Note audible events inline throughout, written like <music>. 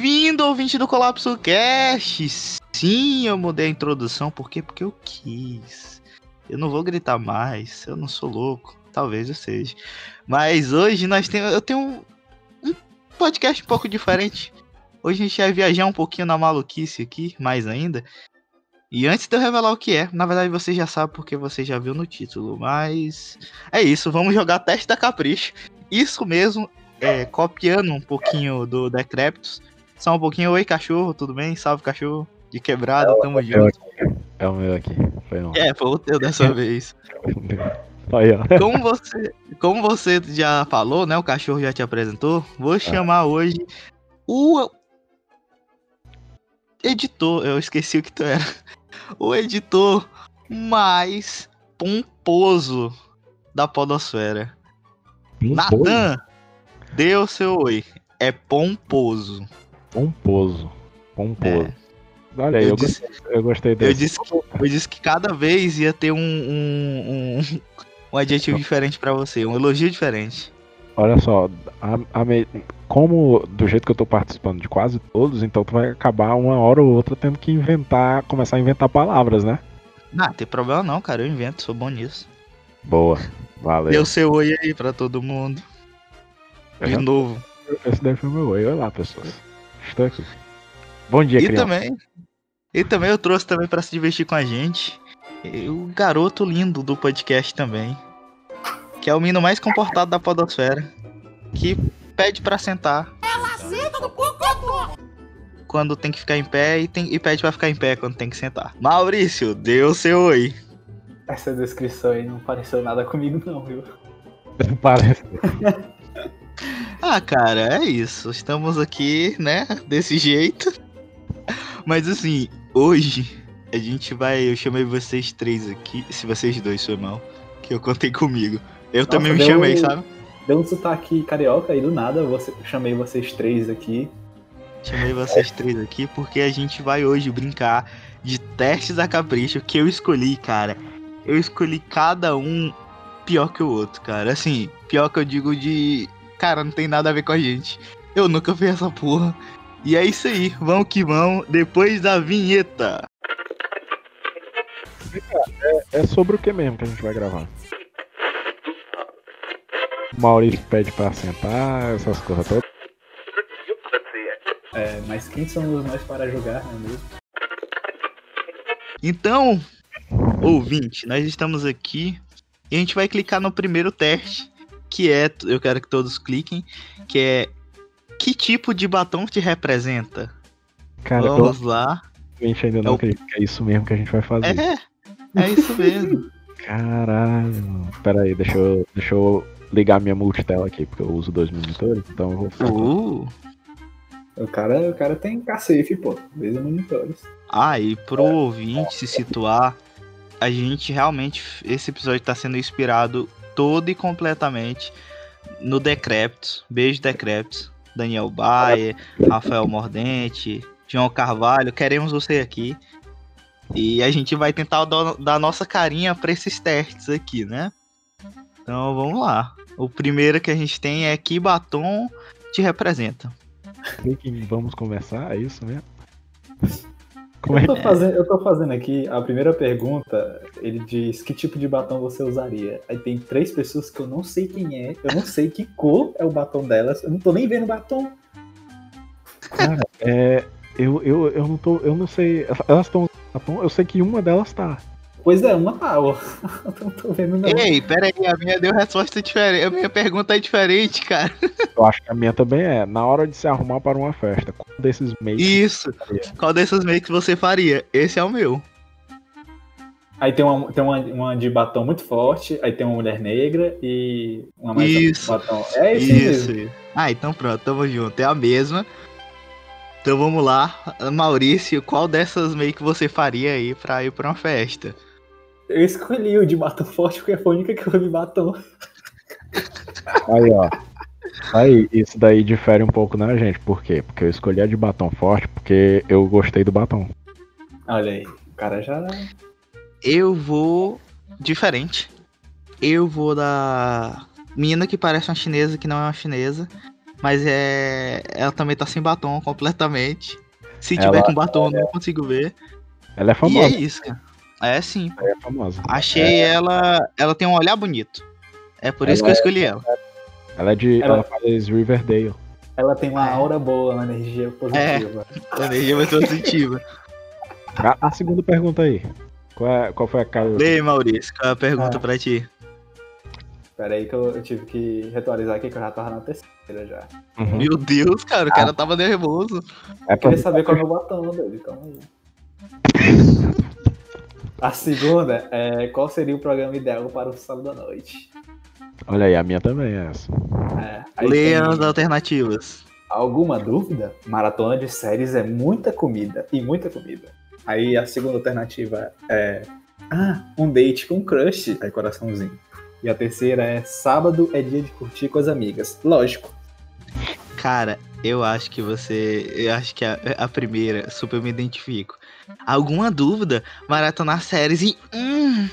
Bem-vindo, ouvinte do Colapso Cast! Sim, eu mudei a introdução, por quê? Porque eu quis. Eu não vou gritar mais, eu não sou louco. Talvez eu seja. Mas hoje nós temos. Eu tenho um, um podcast um pouco diferente. Hoje a gente vai viajar um pouquinho na maluquice aqui, mais ainda. E antes de eu revelar o que é, na verdade você já sabe porque você já viu no título, mas é isso, vamos jogar teste da Capricho. Isso mesmo, é, copiando um pouquinho do Decreptus. Só um pouquinho, oi cachorro, tudo bem? Salve cachorro, de quebrada, é tamo junto. É o meu aqui, foi um. É, foi o teu dessa <laughs> vez. Aí, ó. Como você, como você já falou, né, o cachorro já te apresentou, vou chamar hoje o editor, eu esqueci o que tu era. O editor mais pomposo da podosfera. Natan, dê o seu oi. É pomposo. Pomposo. Pomposo. É. Olha aí, Eu eu, disse- gostei, eu gostei Eu desse. disse, que, eu disse que cada vez ia ter um, um, um, um adjetivo diferente pra você, um elogio diferente. Olha só, a- a me- como do jeito que eu tô participando de quase todos, então tu vai acabar uma hora ou outra tendo que inventar, começar a inventar palavras, né? Não, tem problema não, cara, eu invento, sou bom nisso. Boa, valeu. O seu oi aí pra todo mundo. De novo. Esse daí foi meu oi. Olá, pessoas. Estou aqui. Bom dia, E criança. também, e também eu trouxe também pra se divertir com a gente o garoto lindo do podcast também, que é o menino mais comportado da podosfera, que pede pra sentar. Quando tem que ficar em pé e, tem, e pede pra ficar em pé quando tem que sentar. Maurício, dê o seu oi. Essa descrição aí não pareceu nada comigo, não, viu? Parece. <laughs> Ah, cara, é isso. Estamos aqui, né? Desse jeito. Mas assim, hoje a gente vai. Eu chamei vocês três aqui. Se vocês dois foi mal. Que eu contei comigo. Eu também me chamei, um- sabe? Deu um sotaque carioca e do nada você, chamei vocês três aqui. Chamei vocês três aqui porque a gente vai hoje brincar de testes a capricho que eu escolhi, cara. Eu escolhi cada um pior que o outro, cara. Assim, pior que eu digo de. Cara, não tem nada a ver com a gente. Eu nunca fiz essa porra. E é isso aí, vamos que vamos, depois da vinheta. É sobre o que mesmo que a gente vai gravar? O Maurício pede pra sentar, essas coisas todas. É, mas quem somos nós para julgar, não é mesmo? Então, ouvinte, nós estamos aqui e a gente vai clicar no primeiro teste, que é, eu quero que todos cliquem, que é que tipo de batom te representa? Cara, eu Vamos lá. realmente ainda não Eu- acredito que é isso mesmo que a gente vai fazer. É, é isso mesmo. <laughs> Caralho. Pera aí, deixa eu, deixa eu ligar minha multitela aqui, porque eu uso dois monitores, então eu vou. Uh, O cara, o cara tem cacife, pô. Veja monitores. ah, e pro ouvinte se situar, a gente realmente, esse episódio tá sendo inspirado todo e completamente no Decreptus. Beijo, Decreptus. Daniel Baia, Rafael Mordente, João Carvalho, queremos você aqui. E a gente vai tentar dar, nossa carinha pra esses testes aqui, né? Então vamos lá. O primeiro que a gente tem é que batom te representa. <laughs> Vamos conversar, é isso mesmo? Como é Eu tô, fazendo, eu tô fazendo aqui a primeira pergunta. Ele diz que tipo de batom você usaria. Aí tem três pessoas que eu não sei quem é. Eu não sei que cor é o batom delas. Eu não tô nem vendo o batom. Cara, é. Eu, eu, eu não tô. Eu não sei. Elas estão. Eu sei que uma delas tá. Pois é, uma tá. não <laughs> tô vendo, não. Ei, pera aí, a minha deu resposta diferente. A minha pergunta é diferente, cara. Eu acho que a minha também é. Na hora de se arrumar para uma festa, qual desses meios. Isso. Qual dessas makes você faria? Esse é o meu. Aí tem, uma, tem uma, uma de batom muito forte, aí tem uma mulher negra e uma mais Isso. batom. É esse Isso. mesmo. Ah, então pronto, tamo junto. É a mesma. Então vamos lá. Maurício, qual dessas make você faria aí pra ir pra uma festa? Eu escolhi o de batom forte porque foi a única que eu vi batom. Aí, ó. Aí, isso daí difere um pouco na gente. Por quê? Porque eu escolhi a de batom forte porque eu gostei do batom. Olha aí, o cara já. Eu vou diferente. Eu vou da mina que parece uma chinesa que não é uma chinesa. Mas é. Ela também tá sem batom completamente. Se Ela- tiver com batom, eu não consigo ver. Ela é E é famosa. isso, cara. É sim. Ela é famosa. Achei ela. Ela tem um olhar bonito. É por isso Ela que eu escolhi ela. Ela é de. Ela- Ela faz Riverdale. Ela tem uma É. aura boa, uma energia positiva. <laughs> Energia muito positiva. A, a segunda pergunta aí. Qual, é- qual foi a cara? Lê, Maurício, qual é a pergunta Ah. pra ti? Pera aí que eu, eu tive que ritualizar aqui que eu já tava na terceira já. Uhum. Meu Deus, cara, o cara tava nervoso. É Eu queria saber qual é o meu batom dele, calma aí. <laughs> A segunda é qual seria o programa ideal para o sábado à noite? Olha aí, a minha também é essa. É, tem as alternativas. Alguma dúvida? Maratona de séries é muita comida e muita comida. Aí a segunda alternativa é ah, um date com crush, aí coraçãozinho. E a terceira é sábado é dia de curtir com as amigas. Lógico. Cara, eu acho que você. Eu acho que a, a primeira, super me identifico. Alguma dúvida? Maratonar séries e. Hum,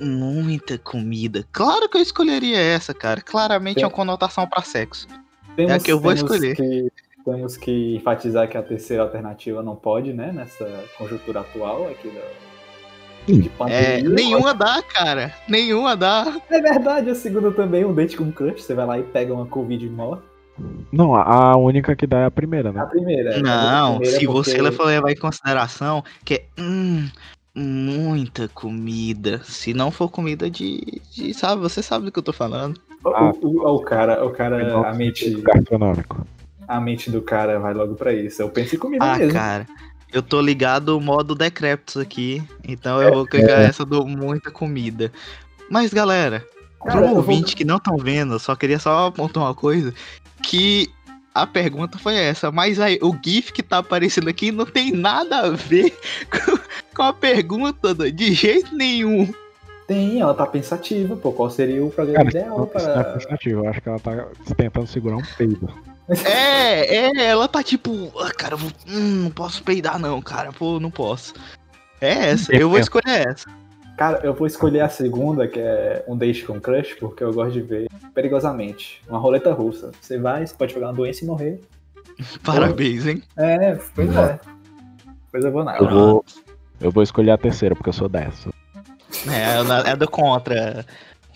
muita comida. Claro que eu escolheria essa, cara. Claramente é uma conotação pra sexo. Temos, É a que eu vou temos escolher. Que, temos que enfatizar que a terceira alternativa não pode, né? Nessa conjuntura atual aqui da, de pandemia. É, nenhuma dá, cara. Nenhuma dá. É verdade, a segunda também, um date com crush. Você vai lá e pega uma Covid e morre. Não, a a única que dá é a primeira, A né? primeira. Não, a primeira se você porque- for levar em consideração que é. Hum, muita comida. Se não for comida de, de. Sabe, você sabe do que eu tô falando. O, Ah. o- o- o cara, o cara, a mente, Gastronômico. a mente do cara vai logo pra isso. Eu penso em comida Ah, mesmo. cara. Eu tô ligado o modo decrépitos aqui. Então eu vou clicar essa do muita comida. Mas, galera, Cara, pro eu vou- ouvinte que não estão vendo, eu só queria só apontar uma coisa. Que a pergunta foi essa. Mas aí, o GIF que tá aparecendo aqui não tem nada a ver <laughs> com, com a pergunta de jeito nenhum. Tem, ela tá pensativa, pô. Qual seria o programa Cara, ideal é para. pensativo. Eu acho que ela tá tentando segurar um peido. <laughs> É, é, ela tá tipo, ah, cara, eu vou, hum, não posso peidar não, cara, pô, não posso. É essa, eu vou escolher essa. Cara, eu vou escolher a segunda, que é um date com crush, porque eu gosto de ver perigosamente. Uma roleta russa. Você vai, você pode pegar uma doença e morrer. Parabéns, hein? É, pois é. Pois eu vou nada. Eu vou, eu vou escolher a terceira, porque eu sou dessa. É, é do contra.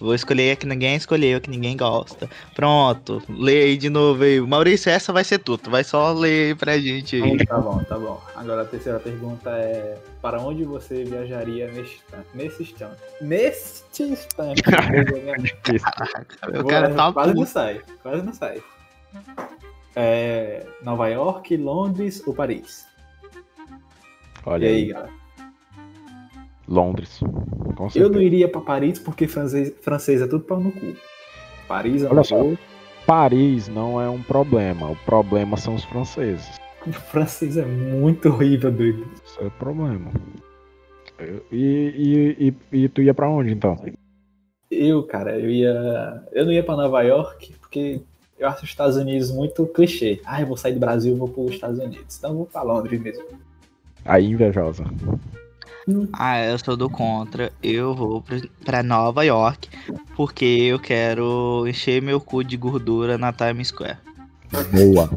Vou escolher a que ninguém escolheu, a que ninguém gosta. Pronto, lê aí de novo aí. Maurício, essa vai ser tudo. Vai só ler aí pra gente aí. Tá bom, tá bom. Agora a terceira pergunta é: Para onde você viajaria neste instante? Nesse instante. Neste instante. <laughs> O Vou- cara tá quase não sai, quase não sai. É, Nova York, Londres ou Paris? Olha e aí, aí, galera? Londres. Com Eu não iria pra Paris porque francês, francês é tudo pau no cu. Paris é Olha uma só. Paris não é um problema. O problema são os franceses. <laughs> O francês é muito horrível, doido. Isso é o problema. Eu- E, e, e, e tu ia pra onde então? Eu, cara, eu ia. Eu não ia pra Nova York porque eu acho os Estados Unidos muito clichê. Ah, eu vou sair do Brasil e vou pros Estados Unidos. Então eu vou pra Londres mesmo. Aí invejosa. Ah, eu sou do contra. Eu vou pra Nova York porque eu quero encher meu cu de gordura na Times Square. Boa.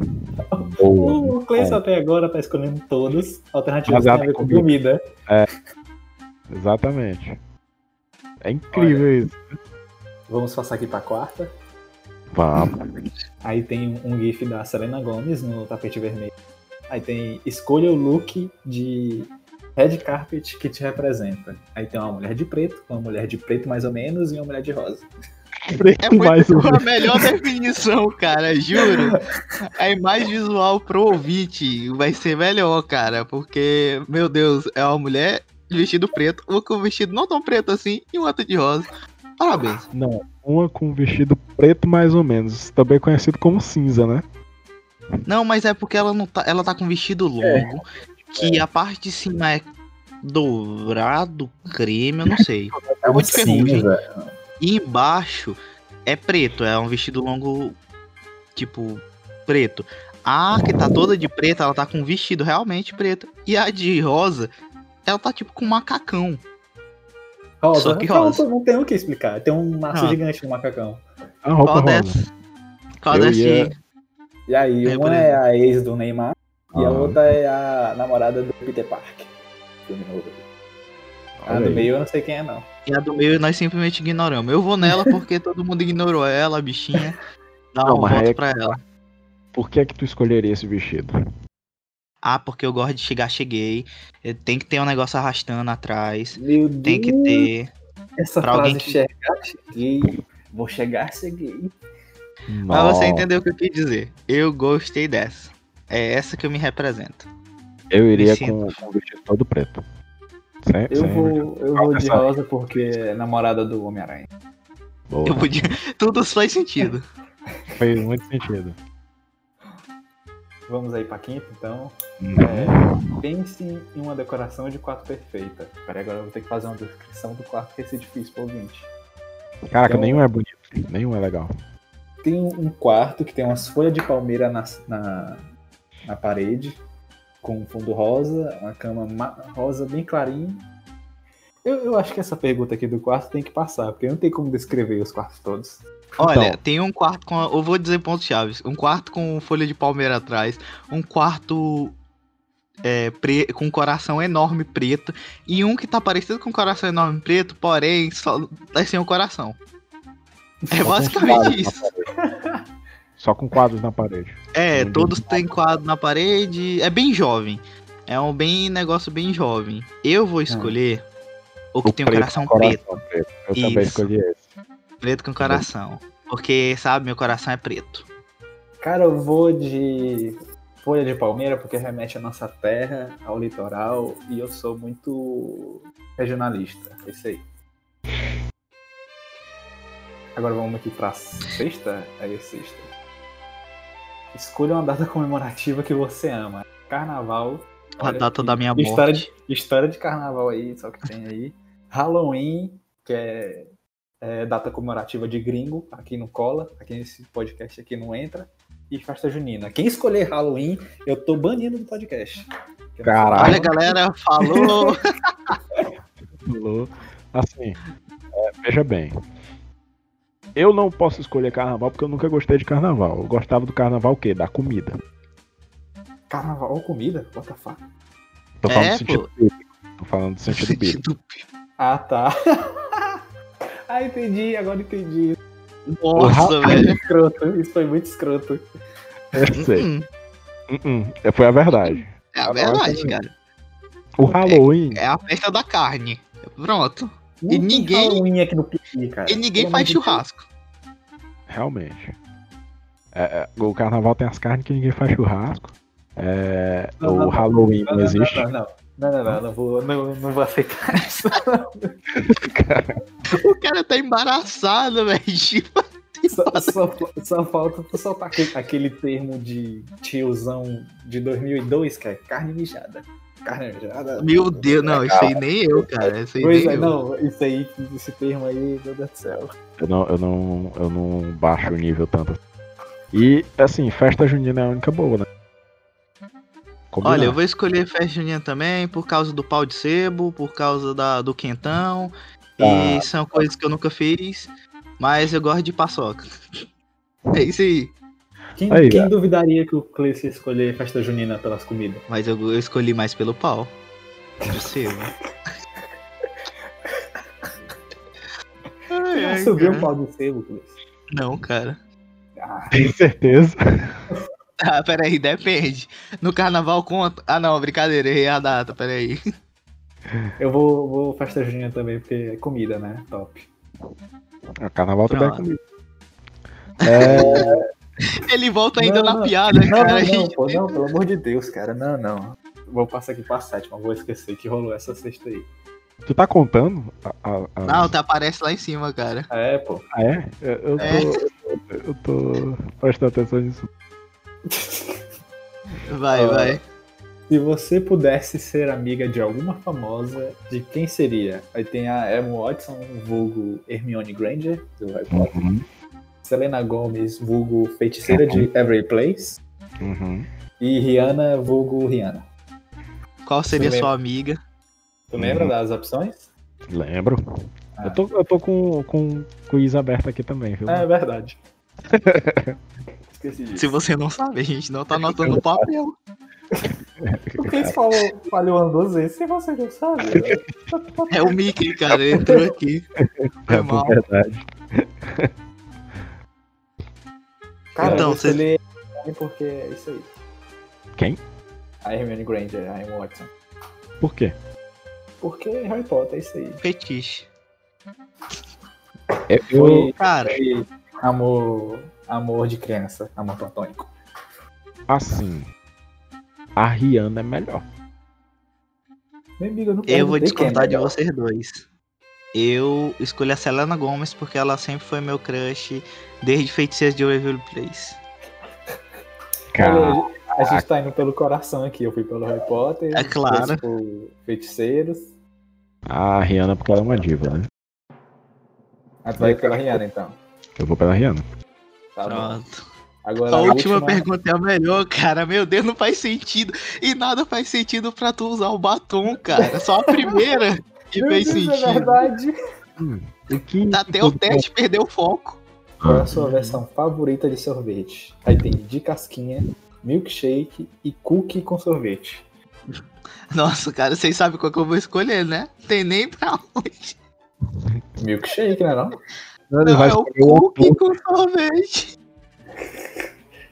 Boa. <laughs> O Cleison até agora tá escolhendo todos. Alternativas em com comida. comida. Exatamente. É incrível isso. Vamos passar aqui pra quarta. Vamos. Aí tem um gif da Selena Gomez no tapete vermelho. Aí tem escolha o look de red carpet que te representa. Aí tem uma mulher de preto, uma mulher de preto mais ou menos e uma mulher de rosa. É Mais muito um. a melhor definição, cara, juro. A imagem visual pro ouvinte vai ser melhor, cara, porque, meu Deus, é uma mulher de vestido preto, uma com vestido não tão preto assim e uma outra de rosa. Parabéns. Não, uma com vestido preto mais ou menos, também conhecido como cinza, né? Não, mas é porque ela não tá, ela tá com vestido longo, que a parte de cima é dourado, creme, eu não sei. É um ferrugem. E embaixo é preto, é um vestido longo, tipo, preto. A que tá toda de preto, ela tá com um vestido realmente preto. E a de rosa, ela tá tipo com um macacão. Rosa. Só que rosa. não tem o que explicar. Tem um maço Ah. gigante no macacão. A roupa Qual rosa. dessas? Qual Eu dessas ia-? E aí, É, uma é a ex do Neymar e a Ah. outra é a namorada do Peter Olha do aí. meio eu não sei quem é, não. E a do meio nós simplesmente ignoramos. Eu vou nela porque todo mundo ignorou ela, a bichinha. Dá Não, um mas voto é- pra ela. Por que é que tu escolheria esse vestido? Ah, porque eu gosto de chegar, cheguei. Tem que ter um negócio arrastando atrás. Meu Deus, Tem que ter. essa pra frase alguém que- chegar, cheguei. Vou chegar, cheguei. Pra você entender o que eu quis dizer. Eu gostei dessa. É essa que eu me represento. Eu iria com, com o vestido todo preto. Sem, Eu sem- vou, eu vou de rosa porque é namorada do Homem-Aranha. Boa. Eu podia... <laughs> Tudo faz sentido. <laughs> Fez muito sentido. Vamos aí pra quinta, então. Uhum. É, pense em uma decoração de quarto perfeita. Peraí, agora eu vou ter que fazer uma descrição do quarto, que esse é difícil pro ouvinte. Caraca, então- nenhum é bonito. Nenhum é legal. Tem um quarto que tem umas folhas de palmeira na, na, na parede, com um fundo rosa, uma cama ma- rosa bem clarinho. Eu, eu acho que essa pergunta aqui do quarto tem que passar, porque não tem como descrever os quartos todos. Olha, Então. tem um quarto com. Eu vou dizer pontos chaves. Um quarto com folha de palmeira atrás. Um quarto. é, pre- com um coração enorme preto. E um que tá parecido com um coração enorme preto, porém, só tá sem o coração. É basicamente isso. <laughs> Só com quadros na parede. É, todos têm quadro na parede. É bem jovem. É um bem negócio bem jovem. Eu vou escolher o que tem um preto coração com preto. coração preto. Eu também Isso. escolhi esse. Preto com coração. Porque, sabe, meu coração é preto. Cara, eu vou de folha de palmeira porque remete à nossa terra, ao litoral, e eu sou muito regionalista. É isso aí. Agora vamos aqui pra sexta. É sexta. Escolha uma data comemorativa que você ama. Carnaval. A Olha data da minha morte. História de, história de carnaval aí, só que tem aí. Halloween, que é, é data comemorativa de gringo, aqui não cola, aqui nesse podcast aqui não entra. E festa junina. Quem escolher Halloween, eu tô banindo do podcast. Caralho. Olha, galera, falou. <laughs> Falou. Assim, é, veja bem. Eu não posso escolher carnaval porque eu nunca gostei de carnaval. Eu gostava do carnaval o quê? Da comida. Carnaval ou comida? What the fuck? Tô falando É, do sentido bíblico. Tô falando do <laughs> sentido bíblico. Ah, tá. <laughs> ah, entendi, agora entendi. Nossa, Muito velho. escroto, isso foi muito escroto. Eu sei. Hum, Uh-uh. É, Foi a verdade. É a verdade, cara. O Halloween. É a festa da carne. Pronto. Não E ninguém- aqui no Piqui, cara. E ninguém Pelo faz churrasco. Realmente. É, é, o carnaval tem as carnes que ninguém faz churrasco. É, Não, o não. Halloween Não, não, não, existe. Não, não, não, não, não, não vou, não, não vou aceitar <laughs> isso. O cara tá embaraçado, velho. <laughs> Tipo, Só, só, só falta tu soltar aquele, aquele termo de tiozão de 2002, que é carne mijada. Mijada. Meu Deus, não, isso aí nem eu, cara. Isso aí Pois nem é, eu. não, isso aí, esse termo aí, meu Deus do céu. Eu não, eu não, eu não baixo o nível tanto. E, assim, festa junina é a única boa, né? Combinado. Olha, eu vou escolher festa junina também por causa do pau de sebo, por causa da, do quentão. E Tá. são coisas que eu nunca fiz, mas eu gosto de paçoca. <laughs> É isso aí. Quem, Aí, quem cara. duvidaria que o Cleice ia escolher festa junina pelas comidas? Mas eu, eu escolhi mais pelo pau. De sebo. Ai, Já ai, subiu o pau do sebo, Cleice? Não, cara. Ah, Tem certeza? <laughs> Ah, peraí, depende. No carnaval conta. Ah, não, brincadeira, errei a data, peraí. eu vou, vou festa junina também, porque é comida, né? Top. O carnaval também é comigo. É, <laughs> Ele volta ainda Não, na não. piada, Não, cara. não, <laughs> pô, não, pelo amor de Deus, cara. Não, não. Vou passar aqui pra sétima, vou esquecer que rolou essa sexta aí. tu tá contando? A, a- a- Não, tá, aparece lá em cima, cara. É, pô. Ah, é? Eu, eu tô, É. eu tô prestando atenção nisso. Vai, Ah. vai. Se você pudesse ser amiga de alguma famosa, de quem seria? Aí tem a Emma Watson, vulgo Hermione Granger, do Harry Potter. Uhum, Selena Gomez, vulgo feiticeira de Every Place. uhum. E Rihanna, vulgo Rihanna. Qual seria sua amiga? Tu lembra Uhum. das opções? Lembro. Ah. Eu tô, eu tô com, com quiz aberto aqui também, viu? É verdade. <laughs> Esqueci disso. Se você não sabe, a gente não tá anotando no papel. Por que você falou, falhou duas vezes se você não sabe? É o Mickey, cara, ele entrou aqui. Foi É mal. verdade. Cara, Então, eu escolhi Hermione porque é isso aí. Quem? A Hermione Granger, a Emma Watson. Por quê? Porque Harry Potter é isso aí. Fetiche. É, Eu, Foi, Cara, foi amor, amor de criança, amor platônico. assim, a Rihanna é melhor. Meu amigo, eu não eu vou quem é discordar de melhor. vocês dois. Eu escolhi a Selena Gomez porque ela sempre foi meu crush desde Feiticeiros de Waverly Place. Cara, a gente tá indo pelo coração aqui. Eu fui pelo Harry Potter. É claro. Feiticeiros. a Rihanna porque ela é uma diva, né? Aí tu vai pela Rihanna, então. Eu vou pela Rihanna. Tá bom. Pronto. Agora A última pergunta é a melhor, cara. Meu Deus, não faz sentido. E nada faz sentido pra tu usar o batom, cara. Só a primeira <laughs> que Meu fez Deus, é sentido. verdade. O que Até o teste perdeu o foco. Qual é a sua versão favorita de sorvete? Aí tem de casquinha, milkshake e cookie com sorvete. Nossa, cara, vocês sabem qual que eu vou escolher, né? Tem nem pra onde. Milkshake, né não? Ele Não, vai é o cookie com sorvete.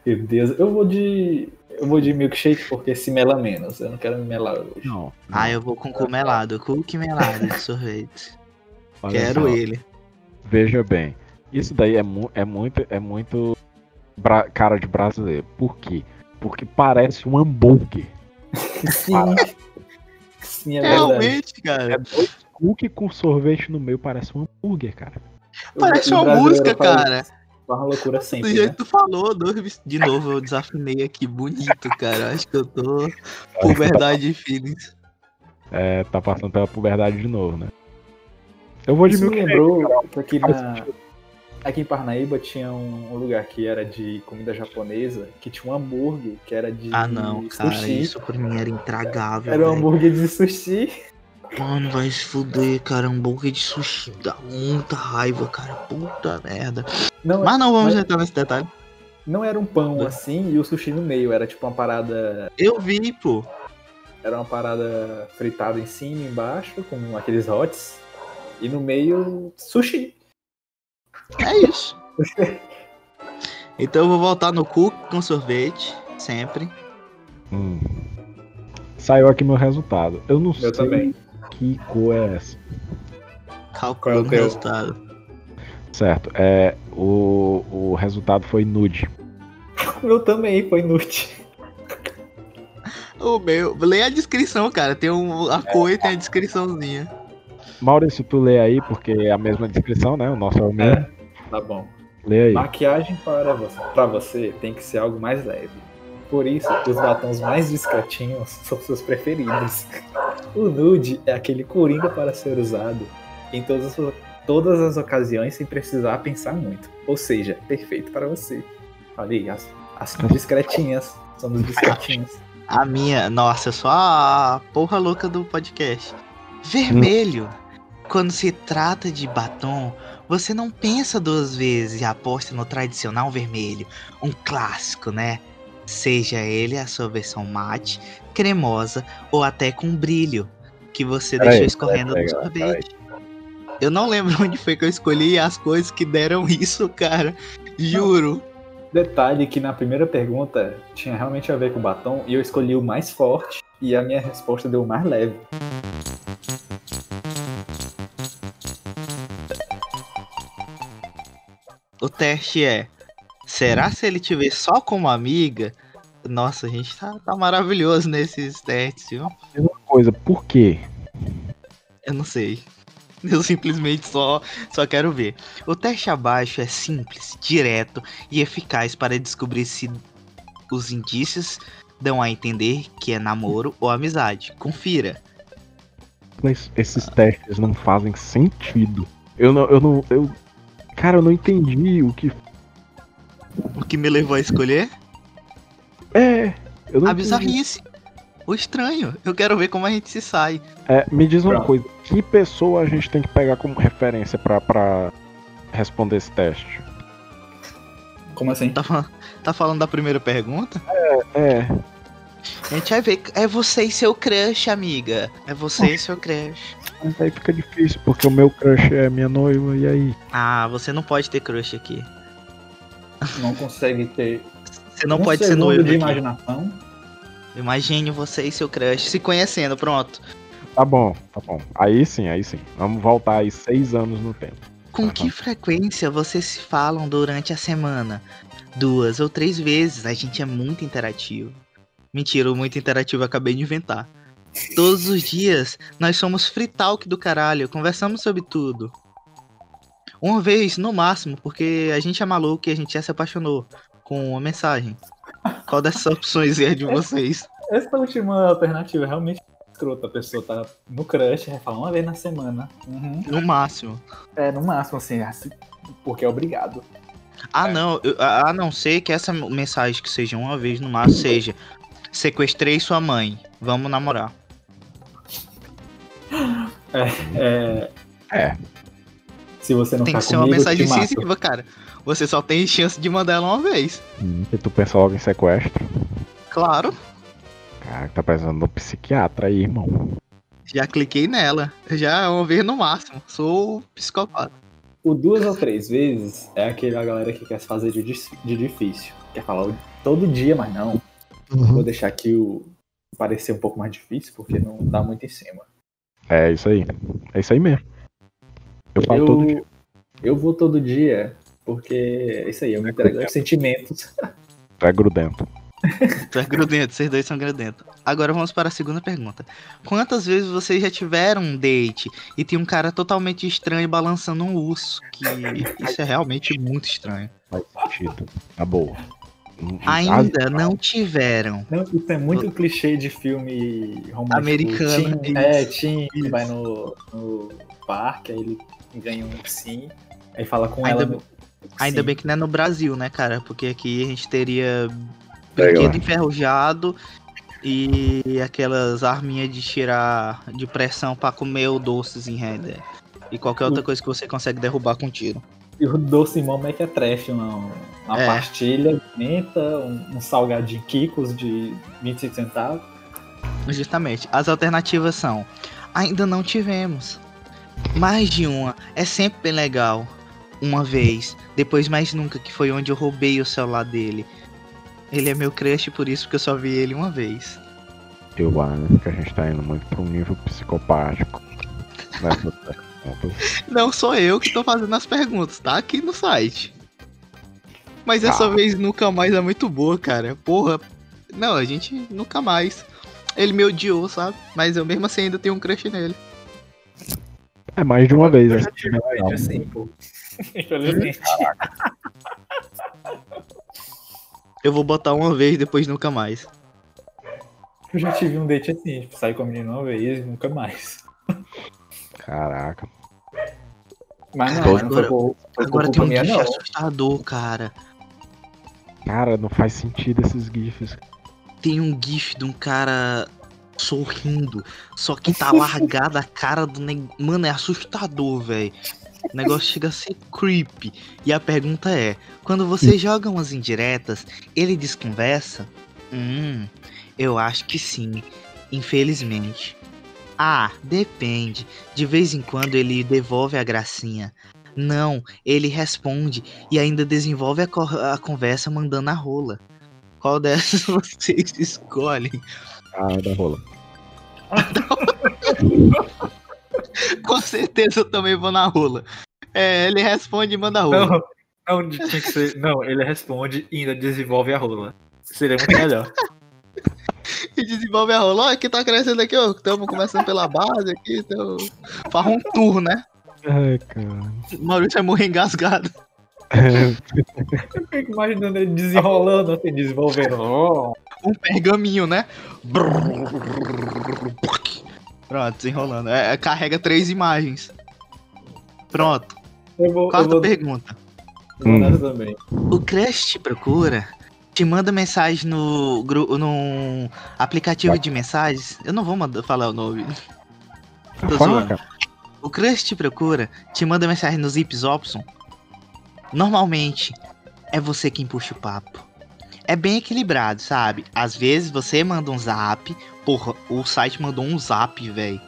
Meu Deus, eu vou de. Eu vou de milkshake porque se mela menos. Eu não quero me melar hoje. Não. Ah, eu vou com cu melado. Cookie melado de <laughs> sorvete. olha Quero só, ele. Veja bem, isso daí é, mu é muito, é muito bra- cara de brasileiro. Por quê? Porque parece um hambúrguer. Sim. Sim, é. Realmente, É cara. dois cookie com sorvete no meio, parece um hambúrguer, cara. Parece uma música, faz cara. Uma loucura Do sempre, jeito né? tu falou, de novo, eu desafinei aqui, bonito, cara. Acho que eu tô por verdade de feelings. É, tá passando pela puberdade de novo, né? Eu vou de Isso me milkshake. lembrou que aqui, na, aqui em Parnaíba tinha um, lugar que era de comida japonesa, que tinha um hambúrguer que era de Ah, não, cara, sushi. isso pra mim era intragável. Era um hambúrguer de sushi. Mano, vai se fuder, cara. Hambúrguer de sushi dá muita raiva, cara. Puta merda. Não, Mas não vamos mas- entrar nesse detalhe. não era um pão assim e o sushi no meio, era tipo uma parada. Eu vi, pô. Era uma parada fritada em cima e embaixo, com aqueles hots. E no meio, sushi. É isso. <laughs> Então eu vou voltar no cu com sorvete, sempre. Hum. Saiu aqui meu resultado. Eu não sei Eu também. Que cor é essa. Calculando é o resultado. Certo, é, o, o resultado foi nude. O meu também foi inútil. O meu. Lê a descrição, cara. Tem um, É. a cor e tem a descriçãozinha. Maurício, tu lê aí, porque é a mesma descrição, né? O nosso é o mesmo. Tá bom. Lê aí. Maquiagem para você, pra você tem que ser algo mais leve. Por isso, os batons mais discretinhos <laughs> são seus preferidos. O nude é aquele coringa para ser usado em todas as, todas as ocasiões sem precisar pensar muito. Ou seja, perfeito para você. Olha aí, as, as discretinhas. Somos discretinhos. <laughs> A minha. Nossa, eu sou a porra louca do podcast. Vermelho. Quando se trata de batom, você não pensa duas vezes e aposta no tradicional vermelho. Um clássico, né? Seja ele a sua versão mate, cremosa ou até com brilho, que você deixou escorrendo peraí, no peraí, sorvete. Eu não lembro onde foi que eu escolhi as coisas que deram isso, cara. Juro. Detalhe que na primeira pergunta tinha realmente a ver com batom e eu escolhi o mais forte e a minha resposta deu o mais leve. O teste é: será se ele te vê só como amiga? Nossa, a gente tá, tá maravilhoso nesses testes, viu? Uma coisa, por quê? Eu não sei. <laughs> Eu simplesmente só, só quero ver. O teste abaixo é simples, direto e eficaz para descobrir se os indícios dão a entender que é namoro ou amizade. Confira. Mas esses testes não fazem sentido. Eu não, eu não, eu, cara, eu não entendi o que O que me levou a escolher? é. Eu não A bizarrice. O estranho. Eu quero ver como a gente se sai. É, me diz uma Pronto. coisa, que pessoa a gente tem que pegar como referência pra, pra responder esse teste? Como assim? Tá falando, Tá falando da primeira pergunta? É. A gente vai ver. É você e seu crush, amiga. É você e seu crush. Mas aí fica difícil, porque o meu crush é minha noiva, e aí? Ah, você não pode ter crush aqui. Não consegue ter Você não um pode ser noivo de aqui. imaginação. Imagine você e seu crush se conhecendo, pronto. Tá bom, tá bom. Aí sim, aí sim. Vamos voltar aí seis anos no tempo. Com Aham. que frequência vocês se falam durante a semana? Duas ou três vezes. A gente é muito interativo. Mentira, o muito interativo eu acabei de inventar. Todos os dias nós somos free talk do caralho, conversamos sobre tudo. Uma vez, no máximo, porque a gente é maluco e a gente já se apaixonou com uma mensagem. Qual dessas <laughs> opções é de vocês? Essa última alternativa é realmente escrota. A pessoa tá no crush, vai falar uma vez na semana. Uhum. No máximo. É, no máximo, assim, assim, porque é obrigado. Ah, É. não. eu- A a não ser que essa mensagem que seja uma vez no máximo seja sequestrei sua mãe, vamos namorar. É, É. se você não tem tá que ser uma mensagem decisiva, <laughs> cara. Você só tem chance de mandar ela uma vez. Hum, E tu pensa logo em sequestro. Claro. Cara, tá precisando do psiquiatra aí, irmão. Já cliquei nela. Já é uma vez no máximo. Sou psicopata. O duas ou três vezes é aquela galera que quer se fazer de, de difícil. Quer falar o- todo dia, mas não. Vou deixar aqui o parecer um pouco mais difícil, porque não dá muito em cima. É isso aí. É isso aí mesmo. Eu falo todo dia. Eu, eu vou todo dia, porque é isso aí, eu me entrego aos sentimentos. Tu é grudento. <laughs> Tu é grudento, vocês dois são grudentos. Agora vamos para a segunda pergunta. Quantas vezes vocês já tiveram um date e tem um cara totalmente estranho balançando um urso? Que isso é realmente muito estranho. Faz sentido. Tá boa. Hum, Ainda não tiveram. Não, isso é muito clichê de filme romântico. Americano, Tim, é, Tim vai no, no parque, aí ele ganha um sim, aí fala com Ainda ela. bem- Ainda bem que não é no Brasil, né, cara? Porque aqui a gente teria Legal. brinquedo enferrujado e aquelas arminhas de tirar de pressão pra comer o doces em renda. E qualquer outra coisa que você consegue derrubar com tiro. E o doce mão é que é trash, uma, uma É. pastilha, menta, um, um salgadinho Kikos de 25 centavos. Justamente. As alternativas são: ainda não tivemos. Mais de uma. É sempre bem legal. Uma vez. Depois mais nunca, que foi onde eu roubei o celular dele. Ele é meu crush por isso que eu só vi ele uma vez. Eu acho que a gente tá indo muito pra um nível psicopático. <laughs> Não sou eu que tô fazendo as perguntas, tá aqui no site. Mas essa Ah. vez nunca mais é muito boa, cara. Porra. Não, a gente nunca mais. Ele me odiou, sabe? Mas eu mesmo assim ainda tenho um crush nele. É mais de uma vez, Eu né? já tive um date assim, pô. Infelizmente. Eu vou botar uma vez, depois nunca mais. Eu já tive um date assim, tipo, saí com a menina uma vez e nunca mais. Caraca. Mas não, Agora- não foi por, foi por Agora tem um minha, gif não. assustador, cara. Cara, não faz sentido esses gifs. Tem um gif de um cara sorrindo, só que tá largada a cara do nego. Mano, é assustador, velho. O negócio chega a ser creepy. E a pergunta é: quando você joga umas indiretas, ele desconversa? Hum, eu acho que sim. Infelizmente. Ah, depende. De vez em quando ele devolve a gracinha. Não, ele responde e ainda desenvolve a, co- a conversa mandando a rola. Qual dessas <laughs> vocês escolhem? Ah, da rola. <laughs> Com certeza eu também vou na rola. É, ele responde e manda a rola. Não, não, tinha que ser. Não, ele responde e ainda desenvolve a rola. Seria muito melhor. <laughs> E desenvolve a rola. Olha, que tá crescendo aqui, ó. Estamos começando pela base aqui. Então... Faz um tour, né? Ai, cara. Maurício vai morrer engasgado. <laughs> Eu fico imaginando ele desenrolando, assim, desenvolvendo. Oh, Um pergaminho, né? Pronto, desenrolando. É, carrega três imagens. Pronto. eu vou, eu Quarta vou, pergunta. vou nessa também. O Crush te procura, te manda mensagem no, no aplicativo de mensagens. Eu não vou mandar, falar o nome. Tô Fala. O Crush te procura, te manda mensagem nos Zips Opson. Normalmente, é você quem puxa o papo. É bem equilibrado, sabe? Às vezes você manda um zap, porra, o site mandou um zap, velho.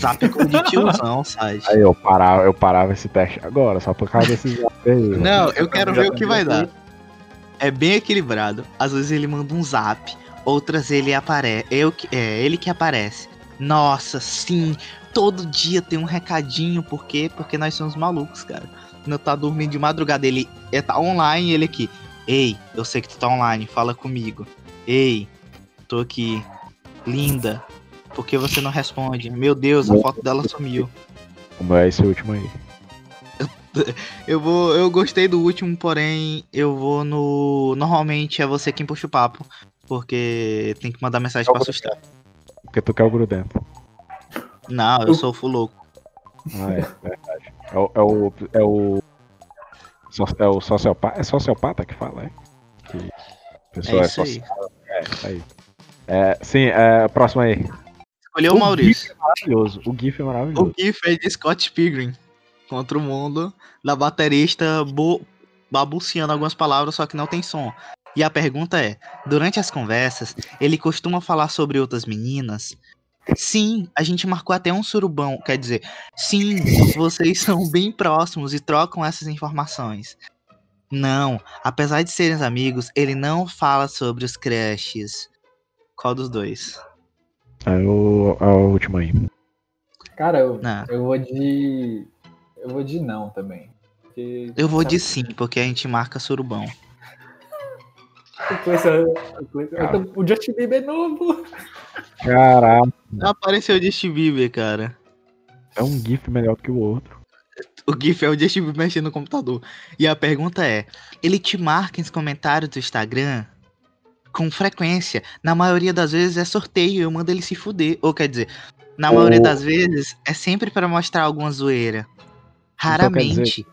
Zap é coisa de tiozão, <laughs> site. Aí eu parava, eu parava esse teste agora, só por causa desses zap aí. Não, eu quero ver o que vai dar. É bem equilibrado. Às vezes ele manda um zap, outras ele aparece. Eu, é ele que aparece. Nossa, sim. Todo dia tem um recadinho, por quê? Porque nós somos malucos, cara. Não tá dormindo de madrugada, ele é, tá online, ele aqui. Ei, eu sei que tu tá online, fala comigo. Ei, tô aqui. Linda. Por que você não responde? Meu Deus, a foto dela sumiu. Como é esse último aí? <laughs> Eu vou, eu gostei do último, porém eu vou no. Normalmente é você quem puxa o papo, porque tem que mandar mensagem pra assustar. Porque tu quer o grudento. Não, eu sou full louco. Ah, é, verdade. É o. É o. É o, é o sociopata. É sociopata que fala, é? Que a pessoa É é, isso aí. social. É, isso aí. É, sim, é, próximo aí. Escolheu o Maurício. Maravilhoso. O GIF é maravilhoso. O GIF é de Scott Pilgrim contra o mundo da baterista bo... babuciando algumas palavras, só que não tem som. E a pergunta é: durante as conversas, ele costuma falar sobre outras meninas? Sim, a gente marcou até um surubão. Quer dizer, sim, vocês são bem próximos e trocam essas informações. Não, apesar de serem amigos, ele não fala sobre os crushes. Qual dos dois? É o, é o último aí. Cara, eu, Não. eu vou de. Eu vou de não também. Porque, Eu vou de sim, porque a gente marca surubão. Então, O Justin Bieber é novo. Caraca, Apareceu o Justin Bieber, cara. é um GIF melhor que o outro. O GIF é o Justin Bieber mexendo no computador. E a pergunta é: ele te marca nos comentários do Instagram com frequência? Na maioria das vezes é sorteio, eu mando ele se fuder. Ou quer dizer, na maioria Ou- das vezes é sempre pra mostrar alguma zoeira. Raramente.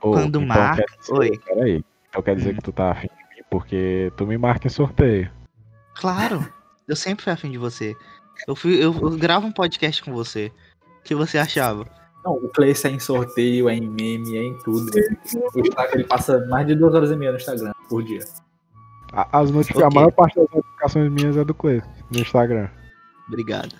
Ô, Quando então marca- quer dizer- Oi. Peraí. Então quer dizer que tu tá afim porque tu me marca em sorteio. Claro, <laughs> eu sempre fui afim de você. Eu, fui, eu, eu gravo um podcast com você. O que você achava? Não, o Cleiton é em sorteio, é em meme, é em tudo. O Instagram, ele passa mais de duas horas e meia no Instagram por dia. A, as notifica- Ok. a maior parte das notificações minhas é do Cleiton, no Instagram. Obrigado.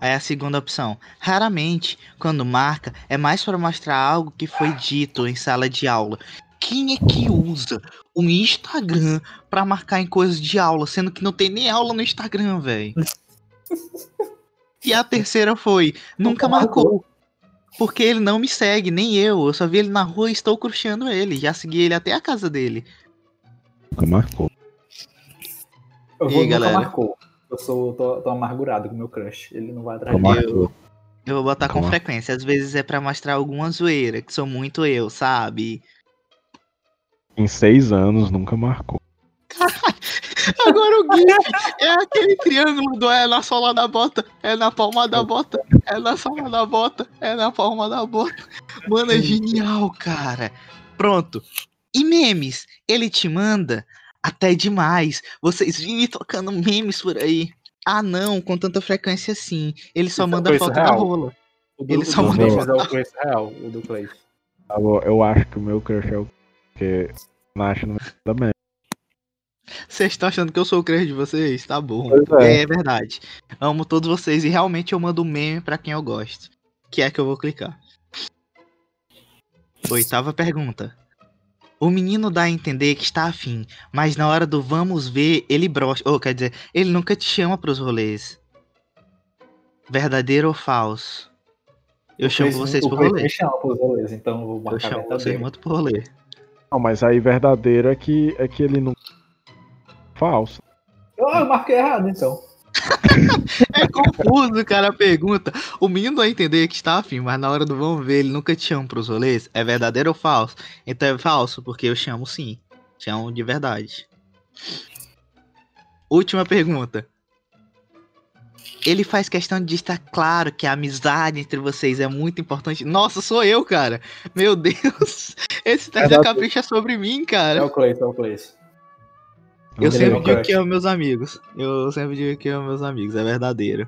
Aí a segunda opção. Raramente, quando marca, é mais para mostrar algo que foi dito em sala de aula. Quem é que usa o Instagram pra marcar em coisas de aula, sendo que não tem nem aula no Instagram, velho? <laughs> E a terceira foi, nunca marcou. Porque ele não me segue, nem eu. Eu só vi ele na rua e estou crushando ele. Já segui ele até a casa dele. Nunca marcou. Eu E vou aí, nunca galera? marcou. Eu sou, tô, tô amargurado com o meu crush. Ele não vai atrás de marcou. Eu vou botar com frequência. Às vezes é pra mostrar alguma zoeira, que sou muito eu, sabe? Em seis anos, nunca marcou. <laughs> Agora o GIF é aquele triângulo do é na sola da bota, é na palma da bota, é na sola da bota, é na palma da bota. Mano, é genial, cara. Pronto. E memes? Ele te manda até demais. Vocês vivem tocando memes por aí. Ah, não, com tanta frequência assim. Ele só Isso é manda coisa foto da real? rola. O do, Ele só do mandou- Cleiton é o Cleiton real, o do. Tá bom, Eu acho que o meu crush é o que nasce no também. Vocês estão achando que eu sou o crush de vocês? Tá bom. É. É, verdade. Amo todos vocês e realmente eu mando um meme pra quem eu gosto. Que é que eu vou clicar. Oitava pergunta. O menino dá a entender que está afim, mas na hora do vamos ver, ele brocha. Ou quer dizer, ele nunca te chama pros rolês. Verdadeiro ou falso? Eu O chamo vocês o pro rolê. me chama pros rolês, então eu vou Eu marcar chamo vocês muito pro rolê. Não, mas aí verdadeiro é que, é que ele não. Falso. Ah, eu marquei errado, então. <laughs> É confuso, cara, a pergunta. O menino vai entender que está afim, mas na hora do vamos ver, ele nunca te chama pros rolês. É verdadeiro ou falso? Então é falso, porque eu chamo sim. Chamo de verdade. Última pergunta. Ele faz questão de estar claro que a amizade entre vocês é muito importante. Nossa, sou eu, cara. Meu Deus. <laughs> Esse teste já Verdade. capricha sobre mim, É cara. o Cleiton, é o Cleiton. Eu é sempre meu digo que amo meus amigos. Eu sempre digo que amo meus amigos. É verdadeiro.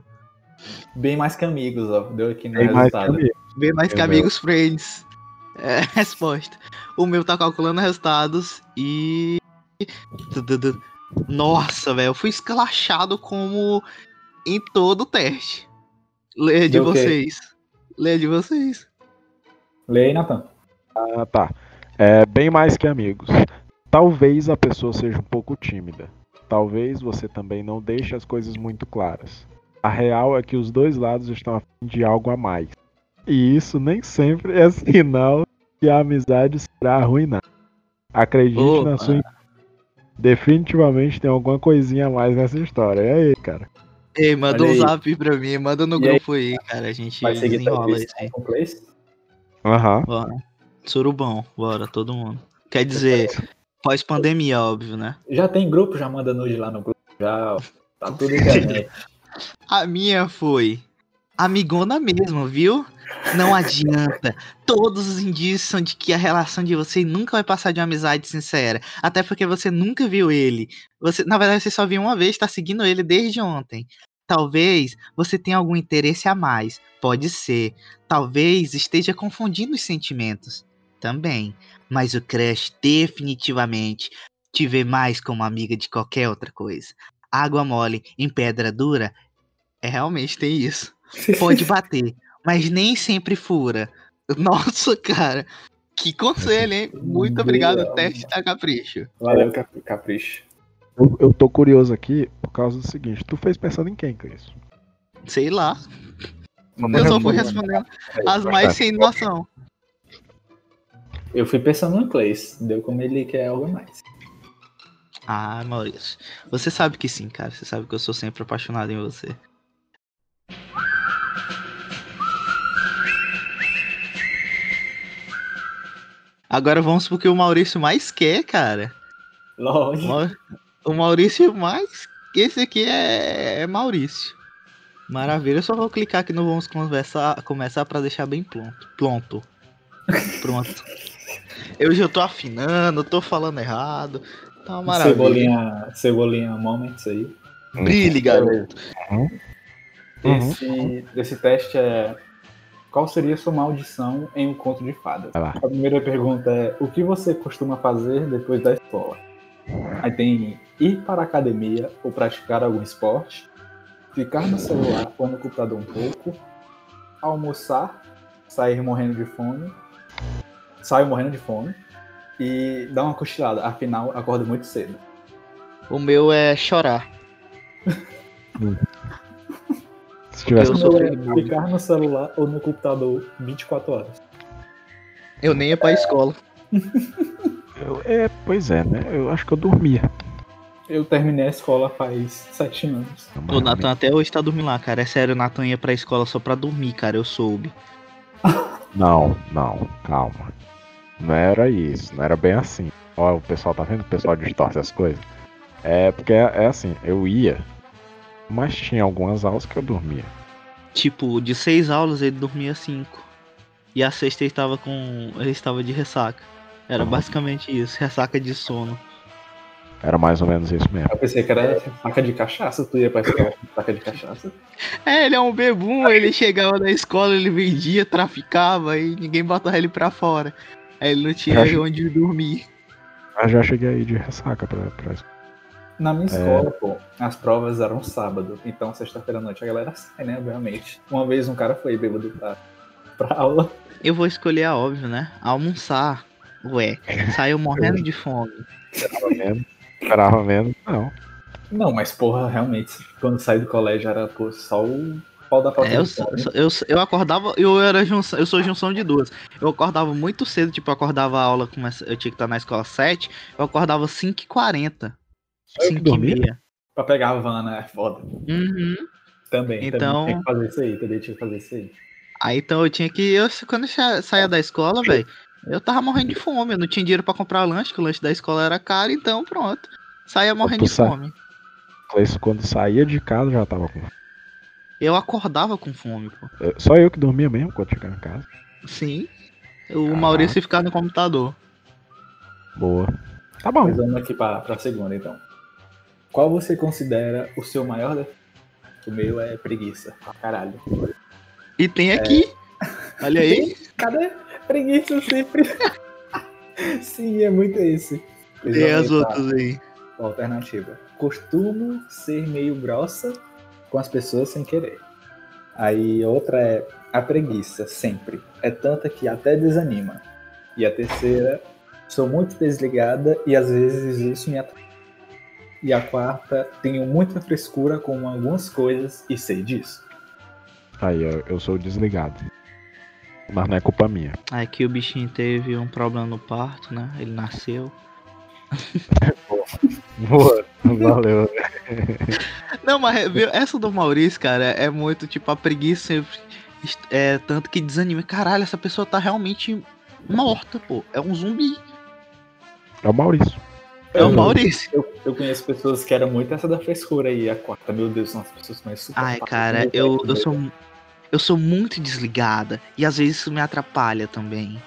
Bem mais que amigos, ó. Deu aqui no mais que resultado. amigo. Bem mais que amigos friends. É <laughs> resposta. O meu tá calculando resultados e. Nossa, velho, eu fui escalachado como em todo o teste. Leia de Deu vocês. Leia de vocês. Lê aí, Natan. Ah, tá. É bem mais que amigos. Talvez a pessoa seja um pouco tímida. Talvez você também não deixe as coisas muito claras. A real é que os dois lados estão a fim de algo a mais. E isso nem sempre é <laughs> sinal que a amizade será arruinada. Acredite Opa. na sua. Definitivamente tem alguma coisinha a mais nessa história. E aí, cara? Ei, manda Olha um aí. zap pra mim, manda no E aí? grupo aí, cara. A gente Vai seguir desenrola isso aí. Aham. Bora. Surubão, bora, todo mundo. Quer dizer, <laughs> pós-pandemia, óbvio, né? Já tem grupo, já manda nude lá no grupo. Já tá tudo internet. <laughs> A minha foi amigona mesmo, viu? Não adianta. Todos os indícios são de que a relação de vocês nunca vai passar de uma amizade sincera. Até porque você nunca viu ele. Você, na verdade, você só viu uma vez, tá seguindo ele desde ontem. Talvez você tenha algum interesse a mais. Pode ser. Talvez esteja confundindo os sentimentos. Também. Mas o crush definitivamente te vê mais como amiga de qualquer outra coisa. Água mole em pedra dura é realmente tem isso. Pode <laughs> bater, mas nem sempre fura. <laughs> Nossa, cara. Que conselho, hein? Muito obrigado, teste da Capricho. Valeu, Cap- Capricho. Eu, eu tô curioso aqui por causa do seguinte: tu fez pensando em quem, Cris? Sei lá. Eu só fui responder. respondendo as mais sem noção. Eu fui pensando no Clays. Deu como ele quer algo mais. Ah, Maurício. Você sabe que sim, cara. Você sabe que eu sou sempre apaixonado em você. Agora vamos pro que o Maurício mais quer, cara. Lógico. O Maurício mais. Esse aqui é, é Maurício. Maravilha. Eu só vou clicar aqui no Vamos Conversar, começar pra deixar bem pronto. Pronto. Pronto. Eu já tô afinando, tô falando errado. Tá uma maravilha. Cebolinha, cebolinha moments aí. Brilhe, garoto. Uhum. Esse, esse teste é. Qual seria sua maldição em um conto de fadas? A primeira pergunta é: o que você costuma fazer depois da escola? Aí tem ir para a academia ou praticar algum esporte, ficar no celular ou no computador um pouco, almoçar, sair morrendo de fome, sair morrendo de fome e dar uma cochilada. Afinal, acorda muito cedo. O meu é chorar. <laughs> Se tivesse Eu O sou meu é ficar no celular ou no computador 24 horas. Eu nem ia pra escola. Eu- é, pois é, né? Eu acho que eu dormia. Eu terminei a escola faz sete anos. O Nathan até hoje tá dormindo lá, cara. É sério, o Nathan ia pra escola só pra dormir, cara. Eu soube. <laughs> Não, não, calma. Não era isso, não era bem assim. Ó, o pessoal tá vendo? O pessoal distorce as coisas. É porque é, é assim, eu ia, mas tinha algumas aulas que eu dormia. Tipo, de seis aulas ele dormia cinco. E a sexta ele estava com. ele estava de ressaca. Era Uhum. basicamente isso, ressaca de sono. Era mais ou menos isso mesmo. Eu pensei que era faca de cachaça, tu ia pra escola com faca de cachaça. É, ele é um bebum, ele chegava na escola, ele vendia, traficava e ninguém botava ele pra fora. Aí ele não tinha Já- onde dormir. Mas já cheguei aí de ressaca pra, pra Na É. minha escola, pô, as provas eram sábado, então sexta-feira à noite a galera sai, né, obviamente. Uma vez um cara foi bêbado pra, pra aula. Eu vou escolher a óbvio, né? Almoçar. Ué, <laughs> saiu morrendo de fome. Menos. Esperava menos, não. Não, mas porra, realmente, quando saí do colégio era, pô, só o pau da falta É, eu, eu, eu acordava, eu era junção, eu sou junção de duas. Eu acordava muito cedo, tipo, eu acordava a aula, eu tinha que estar na escola 7, eu acordava 5h40. Só eu que dormia? 5h30. Pra pegar a van, né, é foda. Uhum. Também, Então- também tinha que fazer isso aí, também tinha que fazer isso aí. Aí então eu tinha que. Eu, quando eu sa- saía da escola, velho, eu tava morrendo de fome. Eu não tinha dinheiro pra comprar lanche, que o lanche da escola era caro, então pronto. Saía morrendo de sa- fome. Isso quando saía de casa já tava com. Eu acordava com fome, pô. eu- Só eu que dormia mesmo quando chegava em casa. Sim. O Caraca. Maurício ficava no computador. Boa. Tá bom. Mas vamos aqui pra, pra segunda, então. Qual você considera o seu maior defeito? O meu é preguiça. pra Caralho. E tem aqui. Olha aí. Cadê? Preguiça sempre. <laughs> Sim, é muito esse. E as outras aí? Alternativa. Costumo ser meio grossa com as pessoas sem querer. Aí outra é a preguiça, sempre. É tanta que até desanima. E a terceira, sou muito desligada e às vezes isso me atrapalha. E a quarta, tenho muita frescura com algumas coisas e sei disso. Aí, eu, eu sou desligado. Mas não é culpa minha. Aqui o bichinho teve um problema no parto, né? Ele nasceu. <laughs> Boa, valeu. <laughs> Não, mas viu, essa do Maurício, cara, é muito tipo a preguiça sempre. É tanto que desanima. Caralho, essa pessoa tá realmente morta, pô. É um zumbi. É o Maurício. É o Maurício. Eu, eu conheço pessoas que eram muito essa da frescura aí, a quarta. Meu Deus, são as pessoas mais super. Ai, cara, eu, eu sou. Eu sou muito desligada. E às vezes isso me atrapalha também.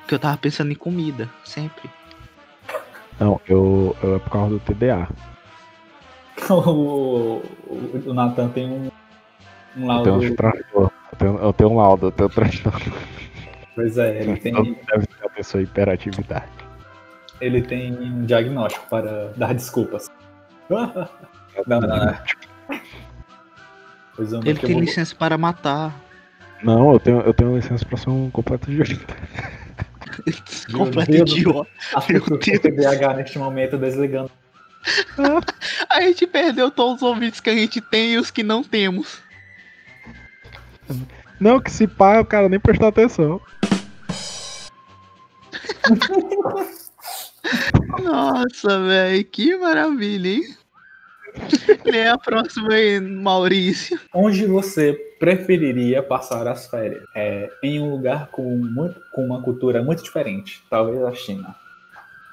Porque eu tava pensando em comida, sempre. Não, eu, eu é por causa do TDA. <laughs> o, o, o Nathan tem um, um Eu laudo. tenho uns transtornos. Eu tenho, eu tenho um laudo, eu tenho transtorno. Pois é, ele <laughs> tem, Deve ser a pessoa hiperatividade. ele tem um diagnóstico para dar desculpas. <laughs> não, não, não. Pois Ele tem vou- licença para matar. Não, eu tenho, eu tenho licença pra ser um completo idiota. <laughs> Completo idiota. As pessoas com TDAH neste momento desligando. <laughs> A gente perdeu todos os ouvintes que a gente tem e os que não temos. Não, que se pá, o cara nem prestou atenção. <laughs> Nossa, velho, que maravilha, hein? <laughs> Lê a próxima aí, Maurício. Onde você preferiria passar as férias? É, em um lugar com, muito, com uma cultura muito diferente, talvez a China.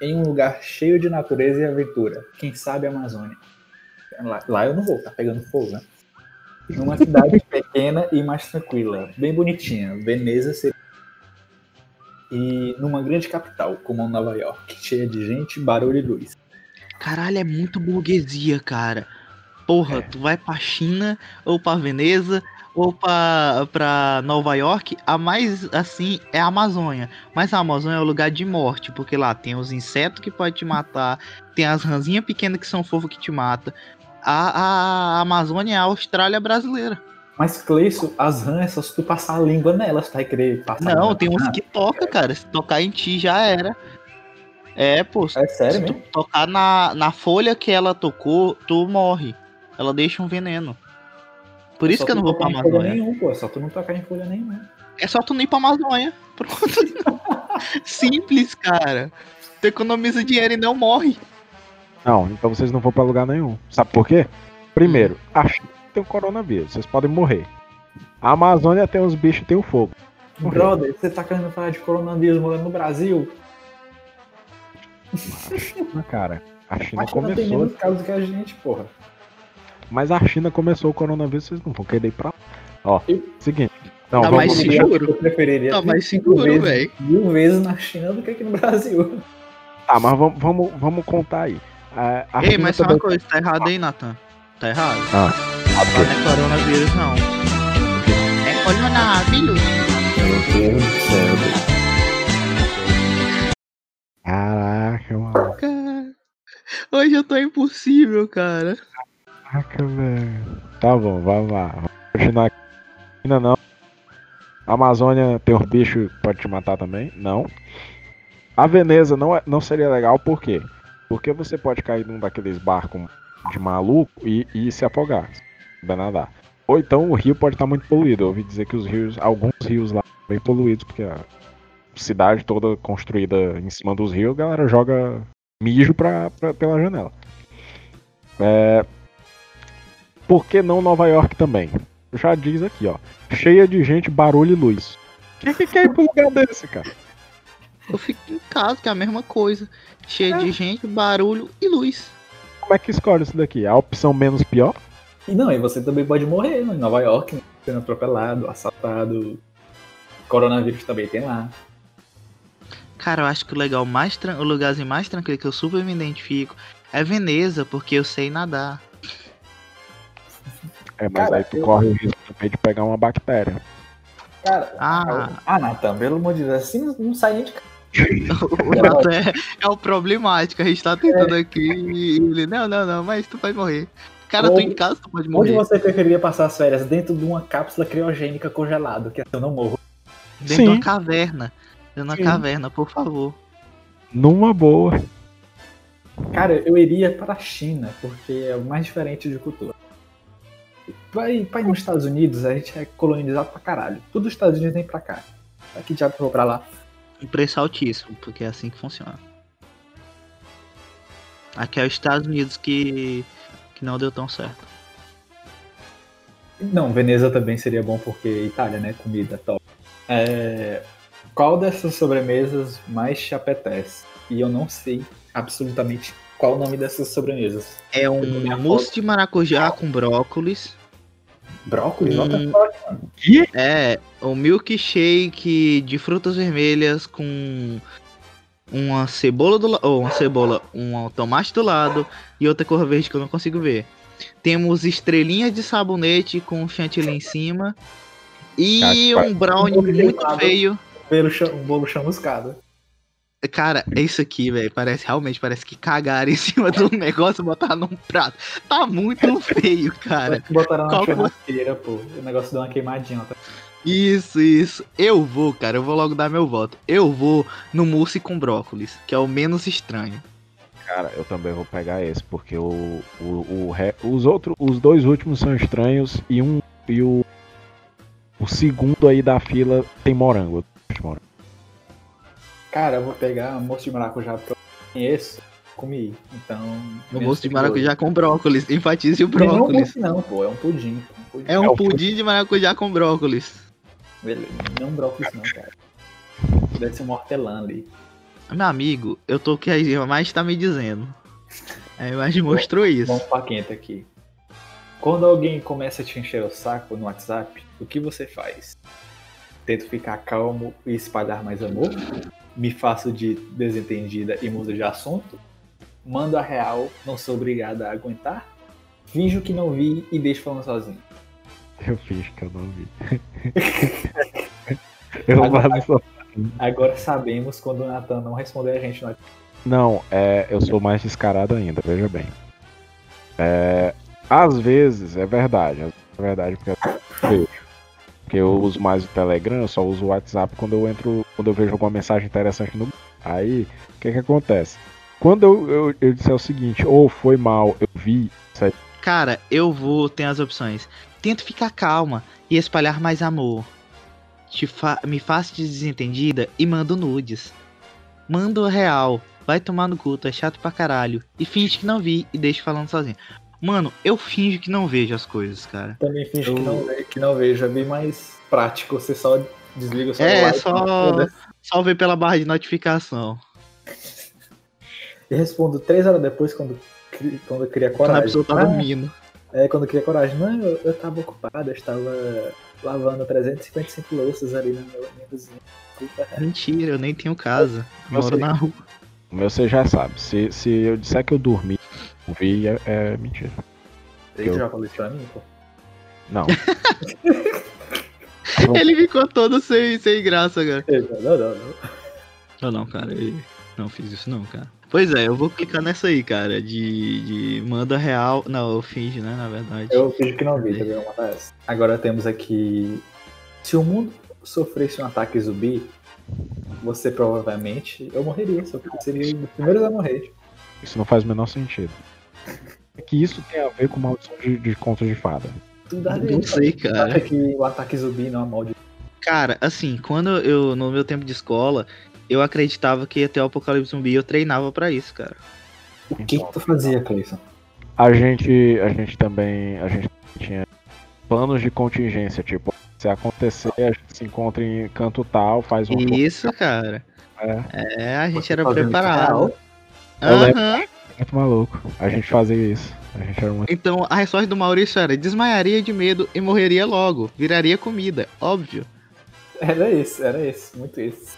Em um lugar cheio de natureza e aventura, quem sabe a Amazônia. Lá, lá eu não vou, tá pegando fogo, né? Numa cidade <laughs> pequena e mais tranquila, bem bonitinha, Veneza seria. E numa grande capital, como Nova York, cheia de gente, barulho e luz. Caralho, é muito burguesia, cara. Porra, É. tu vai pra China, ou pra Veneza, ou pra, pra Nova York, a mais assim é a Amazônia. Mas a Amazônia é o lugar de morte, porque lá tem os insetos que podem te matar, tem as ranzinhas pequenas que são fofas que te matam. A, a Amazônia é a Austrália brasileira. Mas, Cleison, as rãs é só se tu passar a língua nelas, tu vai querer passar Não, tem uns que toca, cara. Se tocar em ti já era. É, pô. É sério Se tu mesmo? tocar na, na folha que ela tocou, tu morre. Ela deixa um veneno. Por isso Só que eu não vou pra Amazônia. Nenhum, pô. É só tu não tocar em folha nenhuma. É só tu não ir pra Amazônia. Pronto. <laughs> Simples, cara. Tu economiza dinheiro e não morre. Não, então vocês não vão pra lugar nenhum. Sabe por quê? Primeiro, a China tem o coronavírus, vocês podem morrer. A Amazônia tem os bichos e tem o fogo. Morreu. Brother, você tá querendo falar de coronavírus morando no Brasil? Ah, cara, a China A China tem começou, menos casos que a gente, porra. mas a China começou o coronavírus, vocês não vão querer ir pra lá. Ó, Eu- seguinte. Não, Tá mais seguro. Eu preferiria Tá mais mil seguro, vezes- velho. Mil vezes na China do que aqui no Brasil. tá, mas vamos, vamos, vamos contar aí. A, a Ei, China mas só também- uma coisa, tá errado aí, Nathan. Tá errado. Ah, Não é coronavírus, não. É coronavírus. Meu Deus do céu. Hoje eu tô impossível, cara. Caraca, velho. Tá bom, vamos lá. Vamos continuar aqui. Ainda não. A Amazônia tem os bichos pode te matar também? Não. A Veneza não, é, não seria legal, por quê? Porque você pode cair num daqueles barcos de maluco e, e se afogar. souber nadar. Ou então o rio pode estar muito poluído. Eu ouvi dizer que os rios, alguns rios lá bem poluídos, porque a cidade toda construída em cima dos rios, a galera joga mijo pra, pra- pela janela. É, por que não Nova York também? Já diz aqui, ó. Cheia de gente, barulho e luz. Quem que quer ir pra um lugar desse, cara? Eu fico em casa, que é a mesma coisa. Cheio de gente, barulho e luz. Como é que escolhe isso daqui? A opção menos pior? E não, e você também pode morrer né? em Nova York, né? sendo atropelado, assaltado. Coronavírus também tem lá. Cara, eu acho que o legal mais o lugarzinho mais tranquilo que eu super me identifico é Veneza, porque eu sei nadar. É, mas Cara, aí tu eu- corre o risco também de pegar uma bactéria. Cara, Ah. ah, Natan, pelo amor de Deus, assim não, sai nem de casa. <laughs> O Natan é, é o problemático. A gente tá tentando aqui e ele. Não, não, não, mas tu vai morrer. Cara, tu Onde- em casa, tu pode Onde morrer. você preferiria passar as férias? Dentro de uma cápsula criogênica congelada, que assim eu não morro. Dentro Sim. de uma caverna. De uma Sim. caverna, por favor. Numa boa. Cara, eu iria para a China, porque é o mais diferente de cultura. Vai, vai nos Estados Unidos, a gente é colonizado pra caralho. Tudo os Estados Unidos vem pra cá. Pra que diabo eu vou pra lá? Um preço altíssimo, porque é assim que funciona. Aqui é os Estados Unidos que, que não deu tão certo. Não, Veneza também seria bom porque Itália, né? Comida top. É, Qual dessas sobremesas mais te apetece? E eu não sei absolutamente qual o nome dessas sobremesas. É um mousse de maracujá com brócolis. Brócolis? Nota forte, mano. É, um milkshake de frutas vermelhas com uma cebola do lado, ou uma cebola, um tomate do lado e outra cor verde que eu não consigo ver. Temos estrelinhas de sabonete com chantilly em cima e um brownie um muito feio. Um bolo chamuscado. Cara, é isso aqui, velho. Parece realmente, parece que cagaram em cima do negócio e botaram num prato. Tá muito feio, cara. <laughs> Botaram na qual que- churrasqueira, pô. O negócio deu uma queimadinha. Tá? Isso, isso. Eu vou, cara. Eu vou logo dar meu voto. Eu vou no mousse com brócolis, que é o menos estranho. Cara, eu também vou pegar esse, porque o, o, o re- os outros, os dois últimos são estranhos e um e o o segundo aí da fila tem morango. De. Cara, eu vou pegar um moço de maracujá porque eu conheço. Comi. Então. O mousse de maracujá com brócolis. Enfatize o Não é um brócolis. mousse não, pô. É um pudim. Um pudim. É É um o pudim de maracujá com brócolis. Beleza. Não brócolis não, cara. Deve ser um hortelã ali. Meu amigo, eu tô o que a imagem tá me dizendo. A imagem mostrou isso. Vamos pra quente aqui. Quando alguém começa a te encher o saco no WhatsApp, o que você faz? Tento ficar calmo e espalhar mais amor? Me faço de desentendida e mudo de assunto? Mando a real, não sou obrigada a aguentar? Finjo que não vi e deixo falando sozinho. Eu fiz que eu não vi. <laughs> eu Agora- só. Agora sabemos quando o Nathan não responder a gente no WhatsApp. Não, é, eu sou mais descarado ainda, veja bem. É, às vezes, é verdade, é verdade porque eu vejo. Porque eu uso mais o Telegram, só uso o WhatsApp quando eu entro, quando eu vejo alguma mensagem interessante no. Aí, o que que acontece? Quando eu, eu, eu disser o seguinte, ou foi mal, eu vi, aí, Cara, eu vou, tem as opções. Tento ficar calma e espalhar mais amor. Fa- me faço de desentendida e mando nudes. Mando real. Vai tomar no cu, é chato pra caralho. E finge que não vi e deixa falando sozinho. Mano, eu finjo que não vejo as coisas, cara. Também finge Eu- que, não, que não vejo. É bem mais prático. Você só desliga o celular. É, só- foda-se. Só ver pela barra de notificação. E respondo três horas depois quando, quando eu cria Quando a coragem. pessoa tá Ah, dormindo. É, quando eu cria coragem. Não, eu, eu tava ocupado, eu estava lavando 355 louças ali na minha, cozinha. Mentira, eu nem tenho casa. Eu Moro sei. na rua. o meu você já sabe. Se, se eu disser que eu dormi, vi, é, é mentira. Você Eu- já falou isso pra mim, pô? Não. <laughs> Ele ficou todo sem, sem graça, cara. Não, não, não. Não, não, cara. Eu não fiz isso não, cara. Pois é, eu vou clicar nessa aí, cara. De, de manda real. Não, eu finge, né? Na verdade. Eu fingi que não vi, também essa. Agora temos aqui. Se o mundo sofresse um ataque zumbi, você provavelmente. Eu morreria, só que eu seria dos primeiros a morrer. Isso não faz o menor sentido. É que isso tem a ver com maldição de, de contos de fada. Tudo a Não sei, cara. que o ataque zumbi não é mal de. Cara, assim, quando eu, no meu tempo de escola, eu acreditava que ia ter o apocalipse zumbi e eu treinava pra isso, cara. O que, que tu fazia, Cleison? A gente, a gente também, a gente tinha planos de contingência, tipo, se acontecer, a gente se encontra em canto tal, faz um Isso, cara. É, É, a gente Você era preparado. Aham. Muito maluco. A gente fazia isso. A gente era muito. Então a resposta do Maurício era: desmaiaria de medo e morreria logo. Viraria comida, óbvio. Era esse, era esse, muito esse.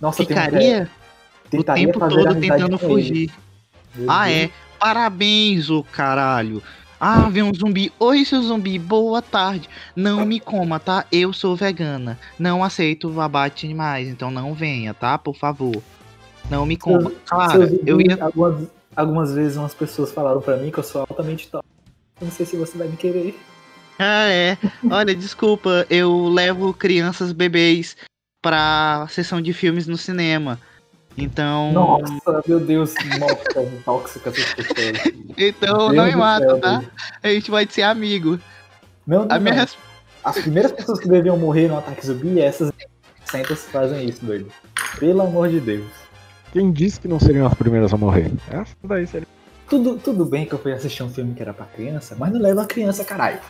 Nossa, tem Ficaria o tentaria tempo fazer todo tentando fugir. Ah, é? Parabéns, ô caralho. Ah, vem um zumbi. Oi, seu zumbi, boa tarde. Não me coma, tá? Eu sou vegana. Não aceito abate animais, então não venha, tá? Por favor. Não me coma. Claro, eu ia. algumas, algumas vezes umas pessoas falaram pra mim que eu sou altamente top. Eu não sei se você vai me querer. Ah, é. Olha, desculpa, eu levo crianças bebês pra sessão de filmes no cinema. Então. Nossa, meu Deus, nossa, tóxica essas pessoas. Então não me mata, céu, tá? A gente vai ser amigo. Não, A não, minha As primeiras pessoas que deviam morrer no ataque zumbi é essas sentas que fazem isso, doido. Pelo amor de Deus. Quem disse que não seriam as primeiras a morrer? Essa daí seria. Tudo, tudo bem que eu fui assistir um filme que era pra criança, mas não leva a criança, caralho.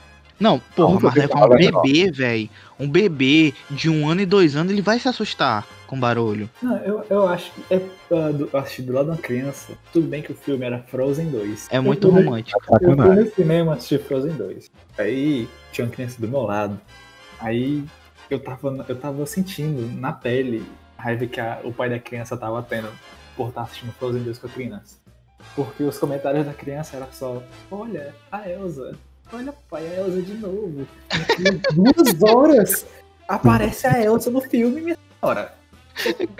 Não, porra, mas falar um bebê, velho. Um bebê de um ano e dois anos, ele vai se assustar com barulho. Não, eu, eu acho que é uh, do, eu assisti do lado de uma criança. Tudo bem que o filme era Frozen 2. É muito eu fui, romântico. Eu fui no cinema assistir Frozen 2. Aí tinha uma criança do meu lado. Aí eu tava, eu tava sentindo na pele raiva que a- o pai da criança tava tendo por estar assistindo Frozen 2 com a criança. Porque os comentários da criança eram só: Olha, a Elsa. Olha, pai, a Elsa de novo. Em duas <laughs> horas aparece a Elsa no filme, minha senhora.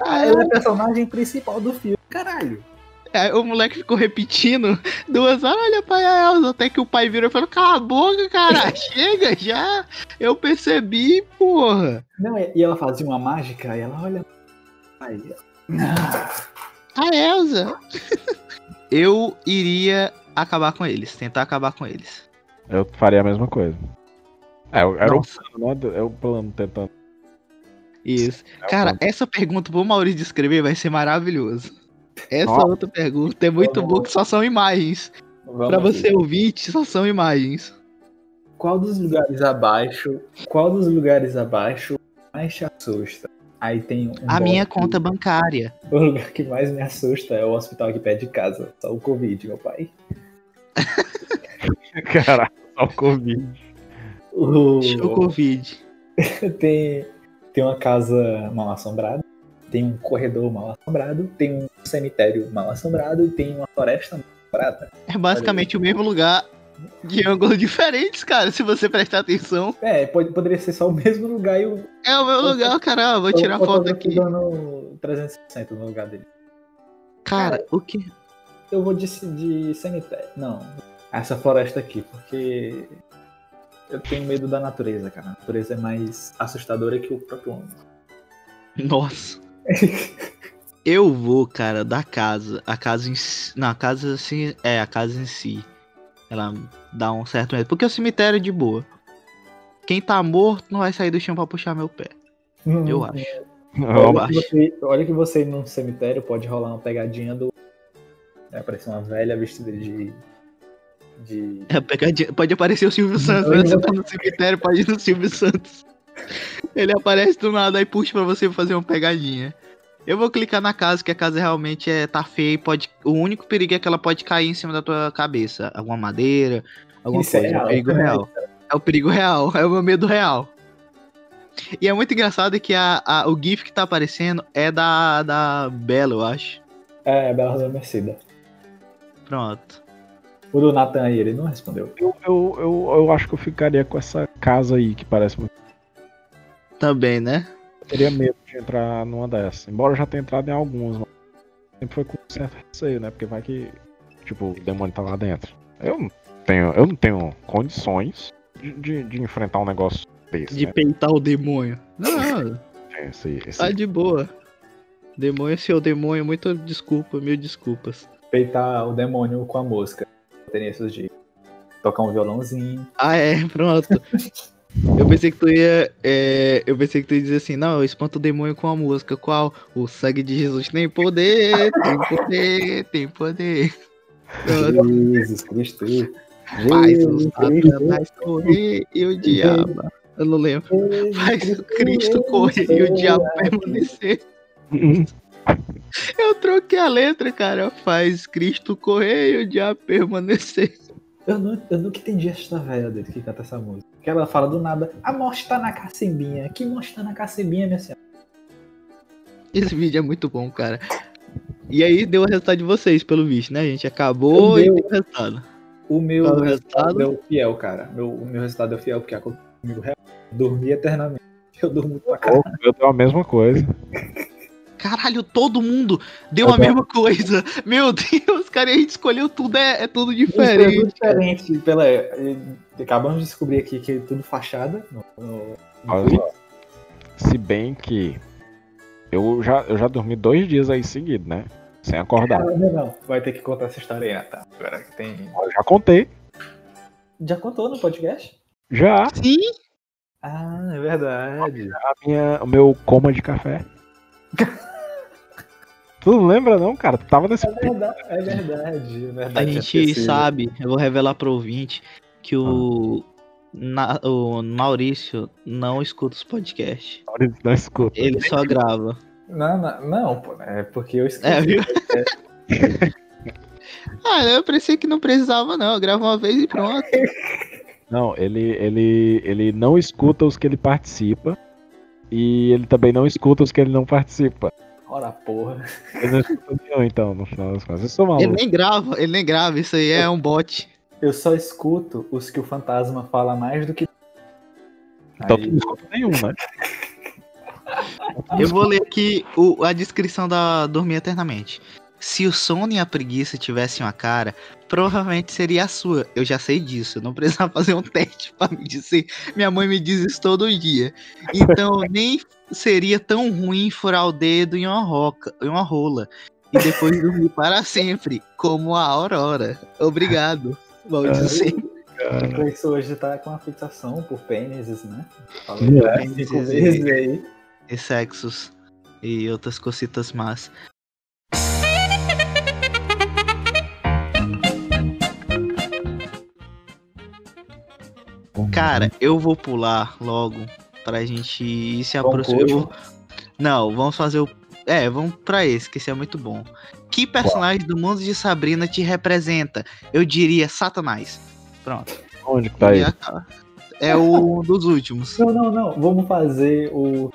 Ela é a personagem principal do filme, caralho. Aí o moleque ficou repetindo duas horas, olha pai a Elsa, até que o pai virou e falou, cala a boca, cara, <laughs> chega já, eu percebi, porra. Não, e e ela fazia uma mágica e ela olha. Aí. A Elsa. eu iria acabar com eles, tentar acabar com eles. Eu faria a mesma coisa. É, era o Nossa. plano, né? É o plano tentando. Isso. É o Cara, essa pergunta pro Maurício descrever vai ser maravilhoso. Essa Nossa. outra pergunta é muito Vamos- boa, que só são imagens. Aqui. você ouvinte, só são imagens. Qual dos lugares abaixo? Qual dos lugares abaixo mais te assusta? Aí tem um. A minha conta bancária. O lugar que mais me assusta é o hospital aqui perto de casa. Só o Covid, meu pai. <laughs> Caralho, só o Covid. O... Show Covid. <laughs> tem, tem uma casa mal assombrada, tem um corredor mal assombrado, tem um cemitério mal assombrado e tem uma floresta mal assombrada. É basicamente o mesmo lugar de ângulos diferentes, cara, se você prestar atenção. É, pode, poderia ser só o mesmo lugar e o. É o meu lugar, cara. Vou tirar o foto aqui. dando 360 no lugar dele. Cara, o que? Eu vou de, de cemitério. Não, essa floresta aqui, porque eu tenho medo da natureza, cara. A natureza é mais assustadora que o próprio homem. Nossa. <laughs> Eu vou, cara, da casa. A casa em si. Não, a casa assim. É, a casa em si. Ela dá um certo medo. Porque o cemitério é de boa. Quem tá morto não vai sair do chão pra puxar meu pé. Eu acho. Olha, acho. que você, olha que você ir num cemitério pode rolar uma pegadinha do. É, aparecer uma velha vestida de. De. É, pegadinha. Pode aparecer o Silvio Santos, né? Você tá no cemitério, pode ir no Silvio Santos. Ele aparece do nada e puxa pra você fazer uma pegadinha. Eu vou clicar na casa, que a casa realmente é, tá feia e pode. O único perigo é que ela pode cair em cima da tua cabeça. Alguma madeira, alguma Isso é coisa. É, o real. perigo real. É o perigo real, é o meu medo real. E é muito engraçado que a, a- o GIF que tá aparecendo é da, da Bela, eu acho. É, Bela Adormecida. Pronto. O do Nathan aí, ele não respondeu. Eu, eu, eu, eu acho que eu ficaria com essa casa aí, que parece muito. Também, né? Eu teria medo de entrar numa dessas. Embora eu já tenha entrado em algumas, mas sempre foi com certo receio, né? Porque vai que, tipo, o demônio tá lá dentro. Eu não tenho, eu não tenho condições de, de, de enfrentar um negócio desse, De né? peitar o demônio. Não, Esse, esse- Tá de boa. Demônio, seu demônio, muito desculpa, mil desculpas. Peitar o demônio com a mosca. Teria esses de tocar um violãozinho. Ah, é, pronto. <laughs> Eu pensei que tu ia. é, eu pensei que tu ia dizer assim, não, eu espanto o demônio com a música. Qual? O sangue de Jesus tem poder, tem poder, tem poder. Jesus Cristo. Faz o. Satanás correr e o diabo. Eu não lembro. Faz o Cristo correr e o diabo permanecer. Eu troquei a letra, cara. Faz Cristo correr e o diabo permanecer. Eu, não, eu nunca entendi essa velha dele que canta essa música. Que ela fala do nada, a morte tá na cacimbinha. Que morte tá na cacimbinha, minha senhora? Esse vídeo é muito bom, cara. E aí deu o resultado de vocês, pelo visto, né? A gente acabou e deu o resultado. O meu o resultado resultado? é o fiel, cara. Meu, o meu resultado é o fiel, porque aconteceu comigo real. Dormi eternamente. Eu durmo muito pra caralho. Eu tenho a mesma coisa. <laughs> Caralho, todo mundo deu Eu a mesma coisa. <laughs> Meu Deus, cara, a gente escolheu tudo, é, é tudo Isso é diferente. tudo diferente. Pela, eh, acabamos de descobrir aqui que é tudo fachada. No, no- no. Se bem que eu já, eu já dormi dois dias aí seguidos, né? Sem acordar. Ah, não, não. Vai ter que contar essa história aí, Natan. Agora que tem. Eu já contei. Já contou no podcast? Já Sim, Ah, é verdade. a minha, o meu coma de café. <laughs> tu não lembra não, cara? Tu tava nesse É verdade, é verdade. É verdade a é gente possível. sabe, eu vou revelar pro ouvinte, que o, na- o Maurício não escuta os podcasts. Maurício, não escuta. Ele só grava. Não, não, não, pô. É porque eu esqueci. É, viu? <laughs> ah, eu pensei que não precisava, não. Eu gravo uma vez e pronto. <laughs> Não, ele, ele, ele não escuta os que ele participa. E ele também não escuta os que ele não participa. Ora, porra. Ele não escuta nenhum, então, no final das contas. Eu sou Ele maluco. nem grava, ele nem grava. Isso aí é um bot. Eu só escuto os que o fantasma fala mais do que. Então tu Aí- não escuta nenhum, né? Eu vou ler aqui o- a descrição da Dormir Eternamente. Se o sono e a preguiça tivessem uma cara, provavelmente seria a sua. Eu já sei disso. Eu não precisava <laughs> fazer um teste pra me dizer. Minha mãe me diz isso todo dia. Então nem seria tão ruim furar o dedo em uma roca, em uma rola. E depois dormir para sempre, como a Aurora. Obrigado. Vou dizer. A pessoa hoje tá com uma fixação por pênises, né? Falou É. pênis cinco vezes aí. E sexos. E outras cositas más. Cara, eu vou pular logo pra gente ir se aproximar. último? Não, vamos fazer o. É, vamos pra esse, que esse é muito bom. Que personagem do mundo de Sabrina te representa? Eu diria Satanás. Pronto. Onde que tá aí? E. É o <laughs> dos últimos. Não, não, não. Vamos fazer o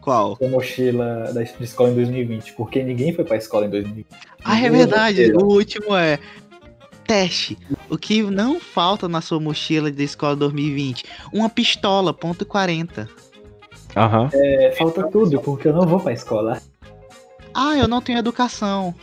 Qual? a mochila da escola em 2020, porque ninguém foi pra escola em 2020. Ah, é verdade. O último é. Teste. O que não falta na sua mochila de escola 2020? Uma pistola, ponto 40. Aham. É, falta tudo, porque eu não vou pra escola. Ah, eu não tenho educação.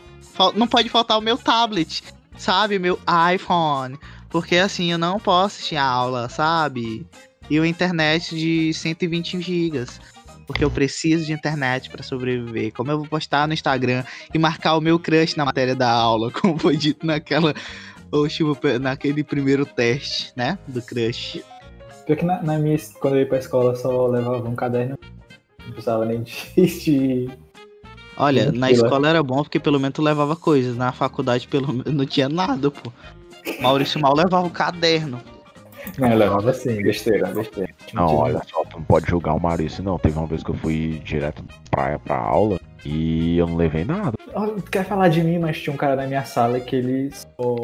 Não pode faltar o meu tablet, sabe? Meu iPhone. Porque assim, eu não posso assistir a aula, sabe? E uma internet de 120 gigas. Porque eu preciso de internet pra sobreviver. Como eu vou postar no Instagram e marcar o meu crush na matéria da aula, <laughs> como foi dito naquela. Última- naquele primeiro teste, né? Do crush. Porque na, na minha, quando eu ia pra escola, eu só levava um caderno. Não precisava nem de. <laughs> de- Olha, Mochila. na escola era bom porque pelo menos tu levava coisas. Na faculdade, pelo menos, não tinha nada, pô. Maurício mal levava o caderno. Não, eu levava assim, besteira, besteira. Não, Mentira. olha só, tu não pode julgar o Maurício, não. Teve uma vez que eu fui direto praia pra aula e eu não levei nada. Tu quer falar de mim, mas tinha um cara na minha sala que ele só.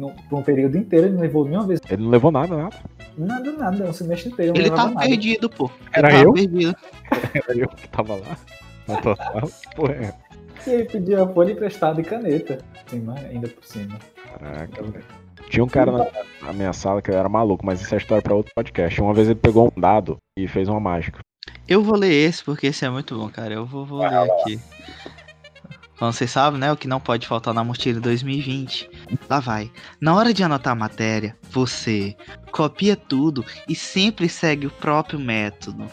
No, por um período inteiro ele não levou nenhuma vez. Ele não levou nada, nada. Nada, nada, um semestre inteiro. Ele tava nada. perdido, pô. Ele Era tava eu? perdido. <laughs> Era eu que tava lá. Na tua sala. Porra, é. E ele pedia folha emprestada e caneta. Ainda por cima. Caraca, velho. Tinha um cara na, na minha sala que era maluco, mas isso é história pra outro podcast. Uma vez ele pegou um dado e fez uma mágica. Eu vou ler esse porque esse é muito bom, cara. Eu vou, vou ler aqui. Vocês sabem, né? O que não pode faltar na mochila 2020. Lá vai. Na hora de anotar a matéria, você copia tudo e sempre segue o próprio método.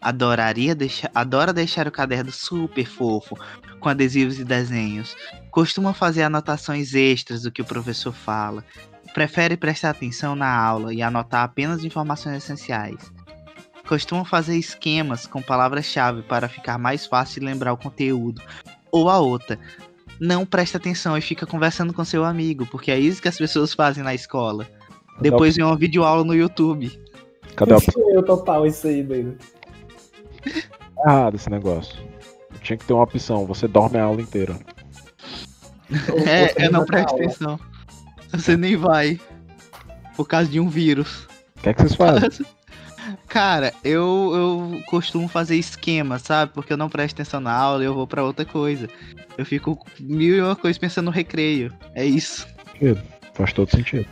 Adoraria deixar, adora deixar o caderno super fofo, com adesivos e desenhos. Costuma fazer anotações extras do que o professor fala. Prefere prestar atenção na aula e anotar apenas informações essenciais. Costuma fazer esquemas com palavras-chave para ficar mais fácil lembrar o conteúdo. Ou a outra, não presta atenção e fica conversando com seu amigo, porque é isso que as pessoas fazem na escola. Depois vem uma videoaula no YouTube. Cadê a opção Eu total isso aí, doido. <laughs> errada esse negócio? Tinha que ter uma opção, você dorme a aula inteira. É, eu não aula. atenção. Você nem vai. Por causa de um vírus. O que é que vocês fazem? <laughs> Cara, eu, eu costumo fazer esquema, sabe? Porque eu não presto atenção na aula e eu vou pra outra coisa. Eu fico mil e uma coisa pensando no recreio. É isso. Faz todo sentido.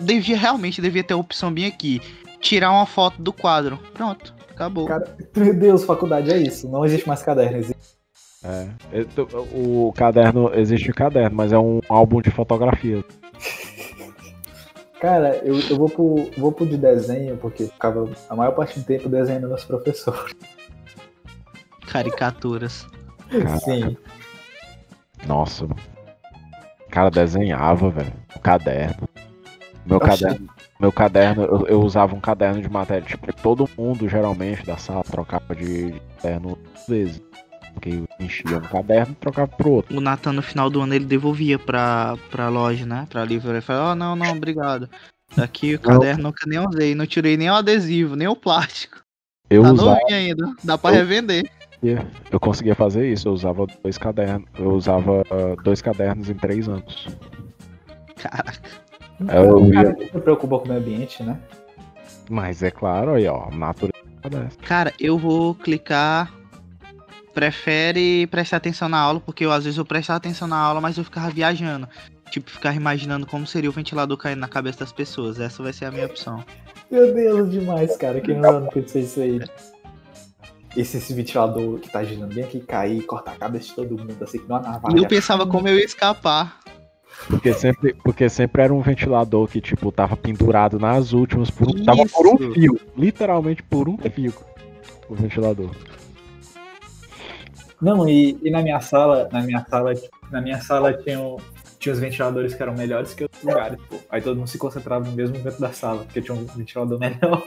Devia realmente devia ter a opção bem aqui. Tirar uma foto do quadro. Pronto, acabou. Cara, meu Deus, faculdade é isso. Não existe mais caderno. Existe... É. O caderno, existe o caderno, mas é um álbum de fotografia. <laughs> Cara, eu, eu vou, pro, vou pro de desenho, porque eu ficava a maior parte do tempo desenhando meus professores. Caricaturas. Caraca. Sim. Nossa, mano. O cara desenhava, velho. O caderno. Meu Oxe. caderno. Meu caderno, eu, eu usava um caderno de matéria. Tipo, todo mundo, geralmente, da sala, trocava de, de caderno duas vezes. Porque eu enchia um caderno e trocava pro outro. O Nathan no final do ano ele devolvia pra, pra loja, né? Pra livraria. Ele falou, oh, não, não, obrigado. Aqui o Não. caderno nunca nem usei. Não tirei nem o adesivo, nem o plástico. Eu tá usava. novinho ainda. Dá pra Eu- revender. Eu conseguia fazer isso, eu usava dois cadernos. Eu usava ah, dois cadernos em três anos. Caraca. Eu O ia- se preocupa com o meio ambiente, né? Mas é claro, aí, ó, natureza dessa. Cara, eu vou clicar. Prefere prestar atenção na aula, porque eu às vezes eu prestava atenção na aula, mas eu ficava viajando. Tipo, ficava imaginando como seria o ventilador caindo na cabeça das pessoas. Essa vai ser a minha opção. Meu Deus, demais, cara. Quem não pensou isso aí? Esse, esse ventilador que tá girando bem aqui cair, cortar a cabeça de todo mundo, assim, que não navalha. E eu pensava como eu ia escapar. Porque sempre, porque sempre era um ventilador que, tipo, tava pendurado nas últimas por um. Tava por um fio. Literalmente por um fio. O ventilador. Não, e, e na minha sala, na minha sala, na minha sala tinha, o- tinha os ventiladores que eram melhores que outros lugares, pô. Aí todo mundo se concentrava no mesmo dentro da sala, porque tinha um ventilador melhor.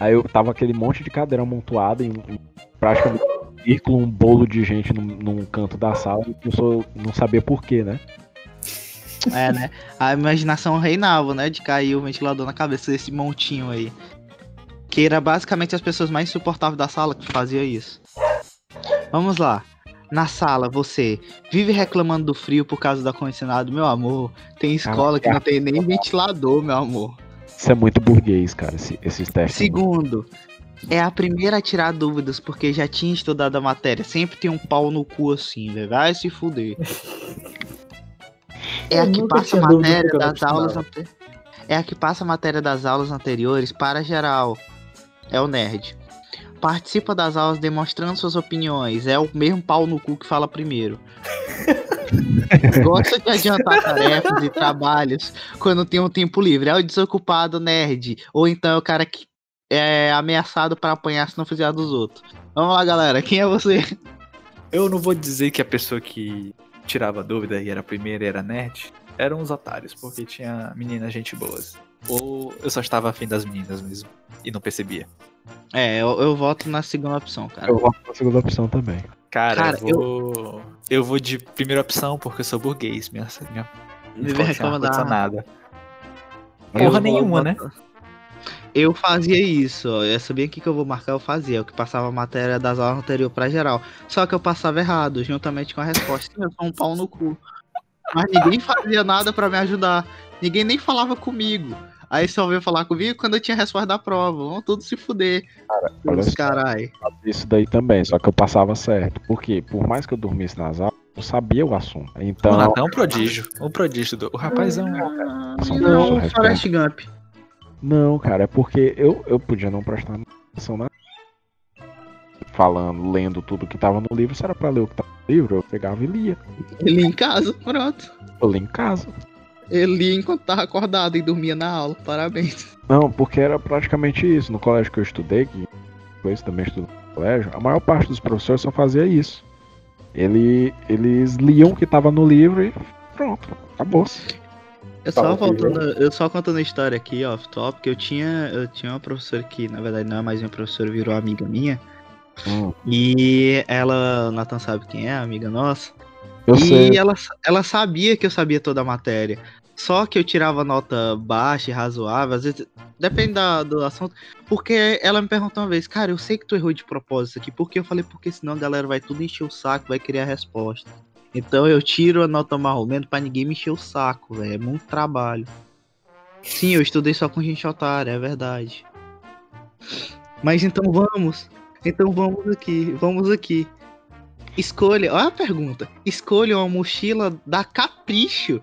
Aí eu tava aquele monte de cadeira amontoada em, em praticamente um círculo, um bolo de gente num, num canto da sala e eu só não sabia porquê, né? É, né? A imaginação reinava, né? De cair o ventilador na cabeça desse montinho aí. Que era basicamente as pessoas mais insuportáveis da sala que fazia isso. Vamos lá. Na sala, você vive reclamando do frio por causa do ar-condicionado, meu amor. Tem escola que não tem nem ventilador, meu amor. Isso é muito burguês, cara, esse- esses testes. Segundo, é a primeira a tirar dúvidas porque já tinha estudado a matéria. Sempre tem um pau no cu assim, velho. Vai se fuder. É a que passa a matéria das aulas ante... É a que passa a matéria das aulas anteriores para geral. É o nerd. Participa das aulas demonstrando suas opiniões. É o mesmo pau no cu que fala primeiro. <laughs> Gosta de adiantar tarefas e trabalhos quando tem um tempo livre. É o desocupado nerd. Ou então é o cara que é ameaçado para apanhar se não fizer a dos outros. Vamos lá, galera. Quem é você? Eu não vou dizer que a pessoa que tirava dúvida e era a primeira e era nerd eram os otários, porque tinha meninas gente boas. Ou eu só estava afim das meninas mesmo e não percebia. É, eu, eu voto na segunda opção, cara. Eu voto na segunda opção também. Cara, Cara, eu vou. Eu... vou de primeira opção porque eu sou burguês. Minha, minha não da- nada. Eu Porra vou nenhuma, né? Eu fazia isso, ó. Eu sabia que que eu vou marcar, eu fazia. Eu que passava a matéria das aulas anterior pra geral. Só que eu passava errado, juntamente com a resposta. Sim, eu sou um pau no cu. Mas ninguém fazia nada pra me ajudar. Ninguém nem falava comigo. Aí só veio falar comigo quando eu tinha a resposta da prova. Vão tudo se fuder. olha Os carai. Isso daí também, só que eu passava certo. Porque, por mais que eu dormisse nas aulas, eu sabia o assunto. O Então, Natan é um prodígio. Um prodígio do. O rapaz é um. São Não, Forrest Gump. não, cara, é porque eu, eu podia não prestar atenção na. Falando, lendo tudo que tava no livro, se era pra ler o que tava no livro, eu pegava e lia. Ele em casa, pronto. Eu li em casa. Ele lia enquanto tava acordado e dormia na aula. Parabéns. Não, porque era praticamente isso. No colégio que eu estudei, que depois também estudei no colégio, a maior parte dos professores só fazia isso. Ele, eles liam o que tava no livro e pronto, acabou. Eu só voltando, eu só contando a história aqui, off top, que eu tinha, eu tinha uma professora que, na verdade, não é mais minha professora, virou amiga minha. Hum, E ela, o Nathan sabe quem é, amiga nossa. eu e sei. ela, ela sabia que eu sabia toda a matéria. Só que eu tirava nota baixa e razoável, às vezes, depende da- do assunto. Porque ela me perguntou uma vez, cara, eu sei que tu errou de propósito aqui, porque eu falei, porque senão a galera vai tudo encher o saco, vai querer a resposta. Então eu tiro a nota marromeno pra ninguém me encher o saco, velho. É muito trabalho. Sim, eu estudei só com gente otária, é verdade. Mas então vamos. Então vamos aqui, vamos aqui. Escolha, olha a pergunta. Escolha uma mochila da Capricho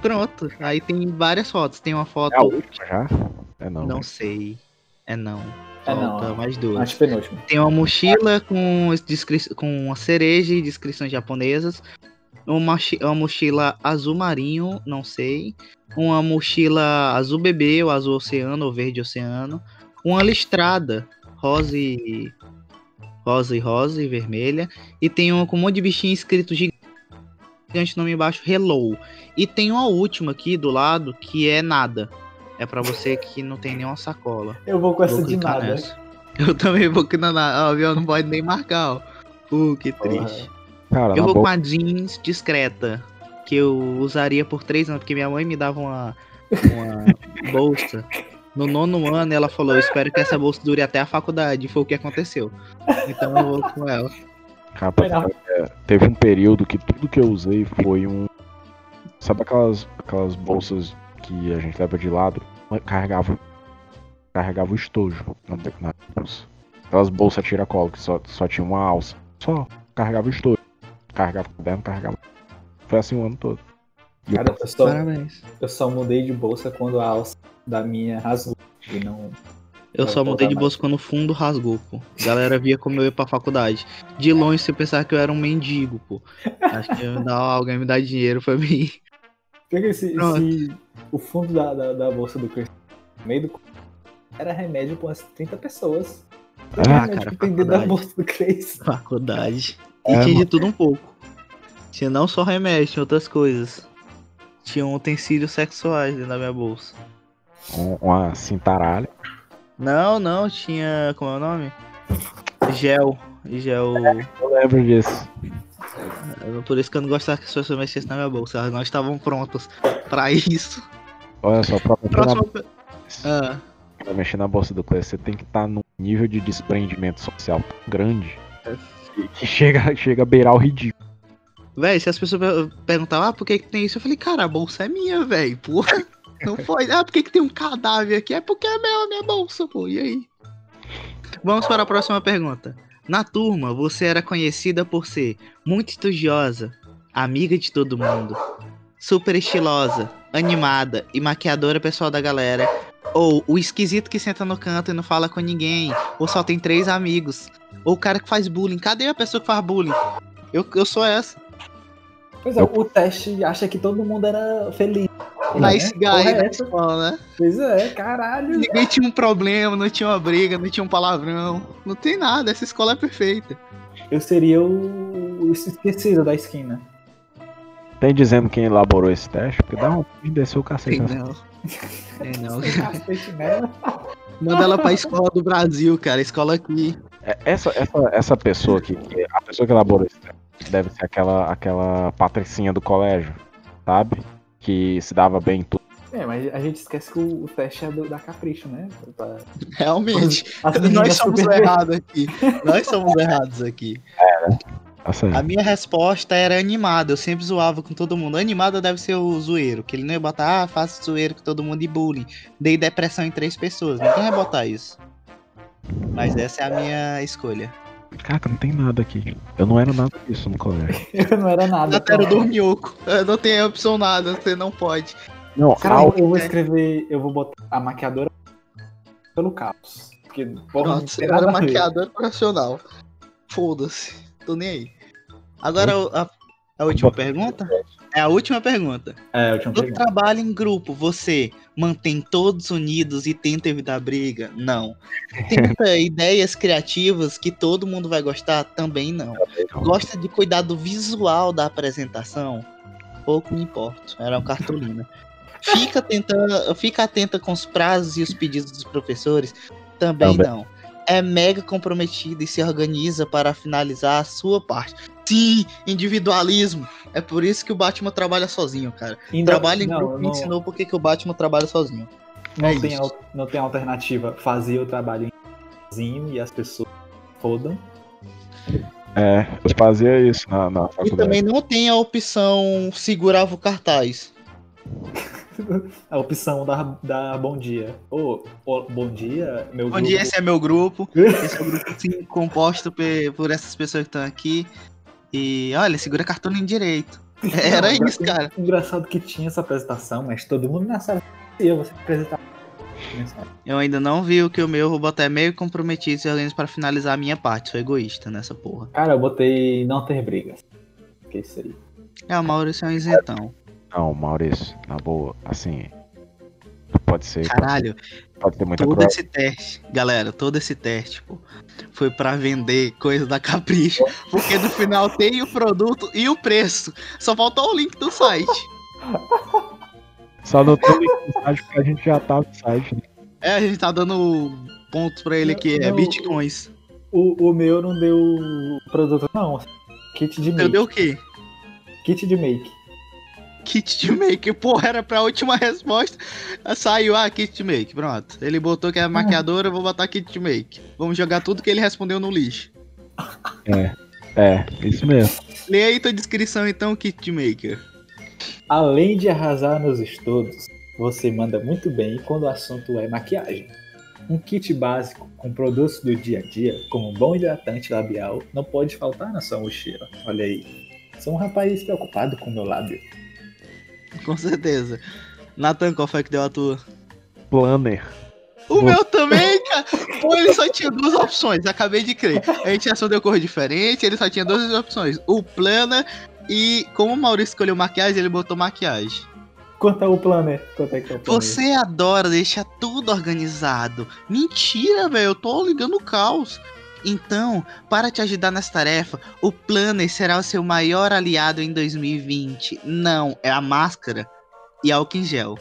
Pronto. Aí tem várias fotos. Tem uma foto. É a última já? É não. Não né? sei. É não. É não, Falta é. mais duas. Acho penúltimo. Tem uma mochila com, descri- com uma cereja e descrições japonesas. Uma, uma mochila azul marinho, não sei. Uma mochila azul bebê, ou azul oceano, ou verde oceano. Uma listrada, rosa e. Rosa e rosa e vermelha. E tem uma com um monte de bichinho escrito gigante nome embaixo, Hello. E tem uma última aqui do lado que é nada. É pra você que não tem nenhuma sacola. Eu vou com essa Vou de nada. nessa. Eu também vou que não, ó, viu? Não pode nem marcar, ó. Uh, que triste. Cara, Eu vou com boa, a jeans discreta, que eu usaria por três anos, porque minha mãe me dava uma, uma <laughs> bolsa. No nono ano, ela falou: Eu espero que essa bolsa dure até a faculdade. E foi o que aconteceu. Então eu vou com ela. Rapaz, é, teve um período que tudo que eu usei foi um. Sabe aquelas, aquelas bolsas que a gente leva de lado? Carregava. Carregava o estojo na, bolsa. Aquelas bolsas tiracolo que só, só tinha uma alça. Só carregava o estojo. Carregava o caderno, carregava. Foi assim o ano todo. E eu Cara, eu só, Parabéns. eu só mudei de bolsa quando a alça da minha rasgou. E não. Eu só mudei de voltar bolsa quando o fundo rasgou, pô. A galera via como eu ia pra faculdade. De longe você pensava que eu era um mendigo, pô. Acho que eu- não, alguém me dá dinheiro pra mim. Pega esse, esse- O fundo da, da, da bolsa do Chris. No meio do. Era remédio pra umas 30 pessoas. Ah, Era remédio cara, que tem dentro da faculdade. bolsa do Chris. Faculdade. E É, tinha de tudo um pouco. Tinha não só remédio, tinha outras coisas. Tinha utensílios sexuais dentro da minha bolsa. um- uma cintaralha. Não, não, tinha. Como é o nome? Gel. Gel. Eu lembro disso. Por isso que eu não gostava que as pessoas mexessem na minha bolsa. Elas não estavam prontas pra isso. Olha só, pra mexer, Próxima. na, Ah, pra mexer na bolsa do Cleiton, você tem que estar num nível de desprendimento social tão grande que- que chega, <laughs> chega a beirar o ridículo. Véi, se as pessoas per- perguntavam, ah, por que, que tem isso? Eu falei, cara, a bolsa é minha, velho. Porra. Não foi. Ah, por que, que tem um cadáver aqui? É porque é meu, a minha bolsa, pô. E aí? Vamos para a próxima pergunta. Na turma, você era conhecida por ser muito estudiosa, amiga de todo mundo, super estilosa, animada e maquiadora pessoal da galera. Ou o esquisito que senta no canto e não fala com ninguém. Ou só tem três amigos. Ou o cara que faz bullying. Cadê a pessoa que faz bullying? Eu, eu sou essa. Pois é, o teste acha que todo mundo era feliz. Nice né? guy é escola, né? Pois é, caralho. Ninguém tinha um problema, não tinha uma briga, não tinha um palavrão. Não tem nada, essa escola é perfeita. Eu seria o, o esquecido da esquina. Tem dizendo quem elaborou esse teste, porque dá um de descer o cacete. Tem não. Tem <laughs> não. Nela. Manda ela pra escola do Brasil, cara. Escola aqui. É, Essa, essa, essa pessoa aqui, a pessoa que elaborou esse teste, deve ser aquela, aquela patricinha do colégio, sabe? Que se dava bem em tudo. É, mas a gente esquece que o, o teste é do- da Capricho, né? Pra- Realmente. Nós somos super- errados aqui. Nós somos errados aqui. Tá certo. A minha resposta era animada. Eu sempre zoava com todo mundo. Animada deve ser o zoeiro. Que ele não ia botar, ah, faço zoeiro com todo mundo e bullying. Dei depressão em três pessoas. Ninguém vai botar isso. Mas essa é a minha escolha. Caraca, não tem nada aqui. Eu não era nada disso no colégio. <laughs> Eu não era nada. Eu era dorminhoco. Eu não tenho opção nada, você não pode. Não, Cara, algo- eu vou escrever, eu vou botar a maquiadora pelo caos. Porque, porra, não Pronto, tem nada era a ver. maquiador profissional. Foda-se. Tô nem aí. Agora a, a última pergunta? É a última pergunta. É, eu tinha No pergunta. trabalho em grupo, você mantém todos unidos e tenta evitar briga? Não. Tenta <laughs> ideias criativas que todo mundo vai gostar? Também não. Gosta de cuidar do visual da apresentação? Pouco me importa. Era uma cartolina. Fica tentando, fica atenta com os prazos e os pedidos dos professores? Também, Também. não. É mega comprometido e se organiza para finalizar a sua parte. Sim, individualismo. É por isso que o Batman trabalha sozinho, cara. Ainda- Trabalho em não, grupo me não, ensinou por que que o Batman trabalha sozinho. não, é tem, al- não tem alternativa. Fazia o trabalho sozinho e as pessoas fodam. É, eu fazia isso na, na E faculdade. também não tem a opção segurava o cartaz. <laughs> <laughs> A opção da, da bom dia. Ô, ô, bom dia, meu Bom dia, esse é meu grupo. <laughs> Esse é o grupo sim, composto por essas pessoas que estão aqui. E olha, segura cartolina direito. <laughs> Era Não, isso, cara. Engraçado que tinha essa apresentação, mas todo mundo na sala ia você apresentar. Eu ainda não vi o que o meu, vou botar meio comprometido e organizo pra finalizar a minha parte. Sou egoísta nessa porra. Cara, eu botei não ter brigas. Que isso aí. É, o Maurício é um isentão. Não, Maurício, na boa, assim. Pode ser. Caralho, Pode ter muita todo cruel. esse teste, galera, todo esse teste, pô, foi pra vender coisa da Capricho. Porque no final tem o produto e o preço. Só faltou o link do site. <laughs> Só não tem link no site porque a gente já tá no site. né? É, a gente tá dando pontos pra ele aqui, é Não, bitcoins. O, o meu não deu produto, não. Kit de make. deu o quê? Kit de make. Kit de make. Porra, era pra última resposta. Saiu, ah, kit de make. Pronto. Ele botou que é maquiadora, eu vou botar kit de make. Vamos jogar tudo que ele respondeu no lixo. É, isso mesmo. Lê aí tua descrição então, kit de maker. Além de arrasar nos estudos, você manda muito bem quando o assunto é maquiagem. Um kit básico com produtos do dia a dia, como um bom hidratante labial, não pode faltar na sua mochila. Olha aí. Sou um rapaz preocupado com o meu lábio. <laughs> Com certeza. Nathan, qual foi que deu a tua? Planner. O meu também, cara. Pô, ele só tinha duas opções, acabei de crer. A gente respondeu cor diferente, ele só tinha duas opções. O Planner e como o Maurício escolheu maquiagem, ele botou maquiagem. Quanto é o planner? Quanto é que é o planner? Você adora deixar tudo organizado. Mentira, velho, eu tô ligando o caos. Então, para te ajudar nessa tarefa, o Planner será o seu maior aliado em 2020. Não, é a máscara e álcool em gel.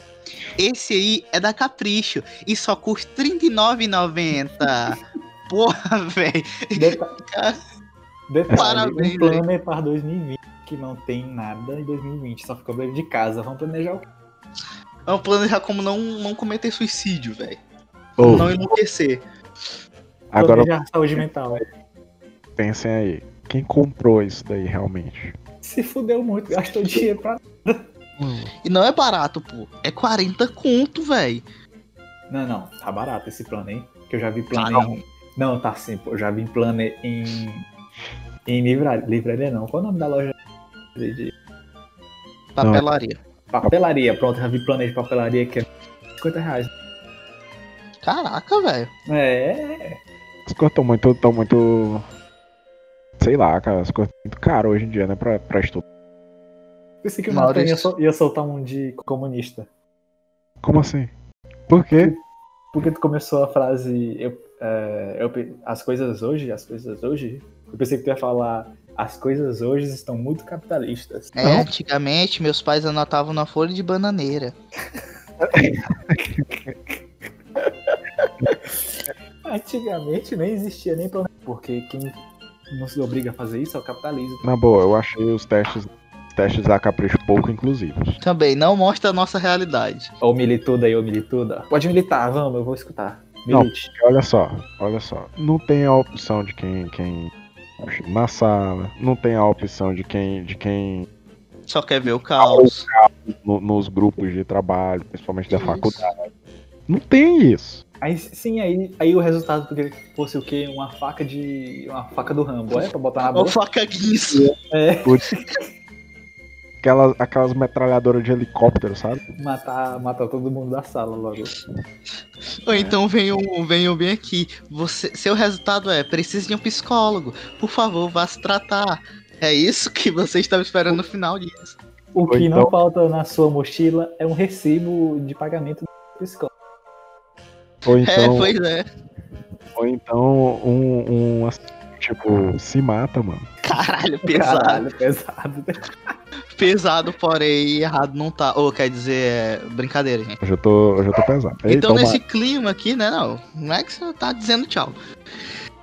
Esse aí é da Capricho e só custa R$ 39,90. <laughs> Porra, velho. Deta- Detalhe, Parabéns, um planner para 2020 que não tem nada em 2020, só ficou dentro de casa. Vamos planejar o quê? É um planejar como não, não cometer suicídio, velho. Ô, Não enlouquecer. Agora saúde mental. pensem aí. Quem comprou isso daí realmente? Se fudeu muito, gastou dinheiro pra. E não é barato, pô. É 40 conto, velho. Não, não, tá barato esse plano, hein? Que eu já vi plano Ah, não. em. Não, tá sim, pô. Eu já vi plano em. Em livraria. Livraria não. Qual é o nome da loja de Papelaria. papelaria? Pronto, já vi plano de papelaria que é 50 reais. Caraca, velho. É. As coisas estão muito, tão muito. Sei lá, cara. As coisas estão muito caras hoje em dia, né? Pra, pra estudar. Pensei que o Nathan ia, sol- ia soltar um de comunista. Como assim? Por quê? Porque tu começou a frase. Eu, é, eu as coisas hoje, as coisas hoje. Eu pensei que tu ia falar. As coisas hoje estão muito capitalistas. É, Não. antigamente meus pais anotavam na folha de bananeira. <laughs> <laughs> Antigamente nem existia nem plano. Porque quem nos obriga a fazer isso é o capitalismo. Na boa, eu achei os testes, testes da Capricho pouco inclusivos. Também não mostra a nossa realidade. Ou milituda aí, ou milituda. Pode militar, vamos, eu vou escutar. Não. Milite. Olha só, olha só. Não tem a opção de quem, quem na sala. Não tem a opção de quem, de quem Só quer ver o caos. no- nos grupos de trabalho, principalmente da Isso. faculdade. Não tem isso. Aí sim, aí, aí o resultado poderia que fosse o quê? Uma faca de. Uma faca do Rambo, é? Pra botar na boca. faca guinso. É, Aquelas, aquelas metralhadoras de helicóptero, sabe? matar, matar todo mundo da sala logo. Ou então venham, venham bem aqui. Você, seu resultado é: precisa de um psicólogo. Por favor, vá se tratar. É isso que você estava esperando no final disso. O que então- não falta na sua mochila é um recibo de pagamento do psicólogo. Ou É, então, pois é. ou então um, um tipo, se mata, mano. Caralho, pesado. <laughs> Caralho, pesado. <laughs> Pesado, porém errado não tá. Ou quer dizer, é brincadeira, gente. Hoje eu tô, hoje eu tô pesado. Ei, Então, toma- nesse clima aqui, né? Não, não é que você tá dizendo tchau.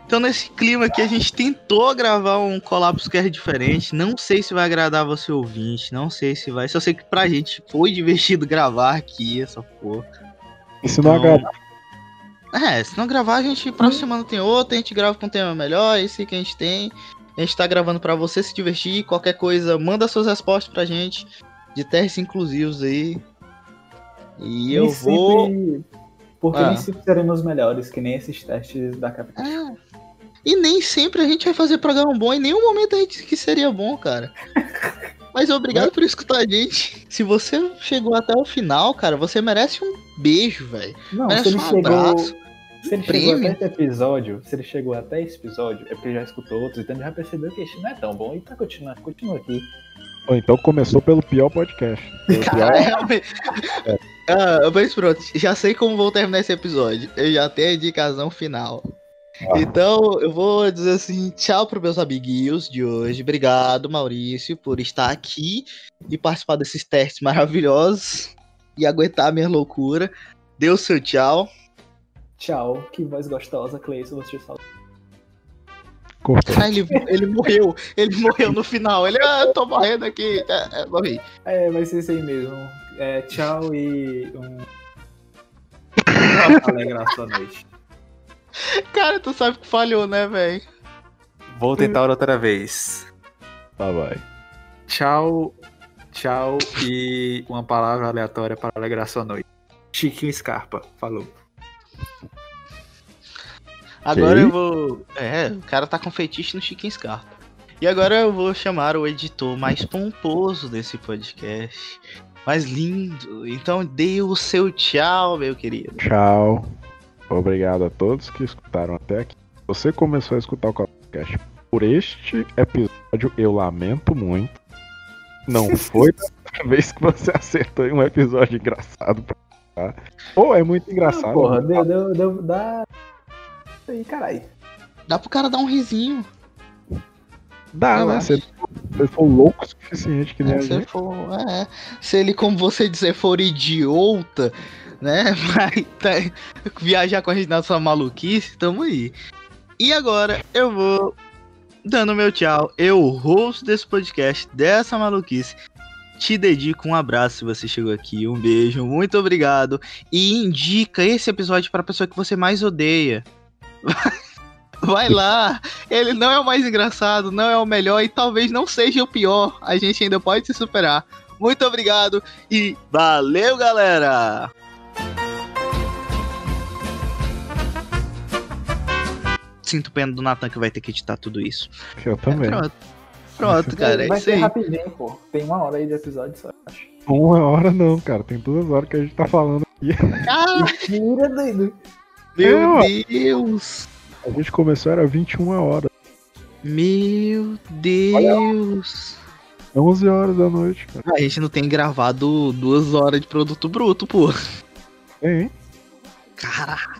Então, nesse clima aqui, a gente tentou gravar um Collapse Care diferente. Não sei se vai agradar você ouvinte. Não sei se vai. Só sei que pra gente foi divertido <laughs> gravar aqui essa porra. E se não Então, agradar, É, se não gravar, a gente. Próxima semana tem outro. A gente grava com um tema melhor. Esse que a gente tem. A gente tá gravando pra você se divertir. Qualquer coisa, manda suas respostas pra gente. De testes inclusivos aí. E eu Nem vou. sempre- Porque Ah. nem sempre seremos melhores que nem esses testes da capital. É. E nem sempre a gente vai fazer programa bom, em nenhum momento a gente que seria bom, cara. <laughs> Mas obrigado por escutar a gente. Se você chegou até o final, cara, você merece um beijo, velho. Não, Merece se ele um chegou. abraço. Se ele chegou prêmio. até esse episódio, se ele chegou até esse episódio, é porque já escutou outros, então ele já percebeu que este não é tão bom. E tá continuando, continua aqui. Ou então começou pelo pior podcast. Pelo pior- Cara, realmente. Ah, mas pronto, já sei como vou terminar esse episódio. Eu já tenho a indicação final. Ah. Então, eu vou dizer assim, tchau pros meus amiguinhos de hoje. Obrigado, Maurício, por estar aqui e participar desses testes maravilhosos e aguentar a minha loucura. Dê o seu tchau. Tchau, que voz gostosa, Cleison, você. Cortou. Ah, ele, ele morreu, ele morreu no final. Ele, ah, eu tô morrendo aqui. É, é, morri. É, vai ser isso aí mesmo. É, tchau e um. Alegrar sua noite. <laughs> Cara, tu sabe que falhou, né, velho? Vou tentar outra vez. Tá, vai. Tchau, tchau e uma palavra aleatória para alegrar sua noite. Chiquinho Scarpa, falou. Agora eu vou. É, o cara tá com fetiche no Chiquinho Scarpa. E agora eu vou chamar o editor mais pomposo desse podcast. Mais lindo. Então dê o seu tchau, meu querido. Tchau. Obrigado a todos que escutaram até aqui. Você começou a escutar o podcast por este episódio, eu lamento muito. Não <laughs> foi da primeira vez que você acertou em um episódio engraçado pra cá. Ou é muito engraçado. Porra, deu, deu, deu, dá. Isso aí, caralho. Dá pro cara dar um risinho. Dá, eu né? acho. Se você for louco o suficiente que nem a Se, gente. for, é, se ele, como você dizer, for idiota, né? <laughs> Vai tá- viajar com a gente na sua maluquice, tamo aí. E agora eu vou dando meu tchau. Eu, host desse podcast, dessa maluquice, te dedico um abraço se você chegou aqui. Um beijo, muito obrigado. E indica esse episódio pra pessoa que você mais odeia. <laughs> Vai lá, ele não é o mais engraçado, não é o melhor e talvez não seja o pior. A gente ainda pode se superar. Muito obrigado e valeu, galera! Sinto pena do Nathan que vai ter que editar tudo isso. Eu também. Pronto. Pronto, cara, é Vai isso ser aí. rapidinho, pô. Tem uma hora aí de episódio só, acho. Uma hora não, cara. Tem duas horas que a gente tá falando aqui. Ah, Mentira, doido. meu É, Deus! A gente começou, era 21 horas. Meu Deus! 11 horas da noite, cara. A gente não tem gravado duas horas de produto bruto, pô. Tem, hein? Caraca!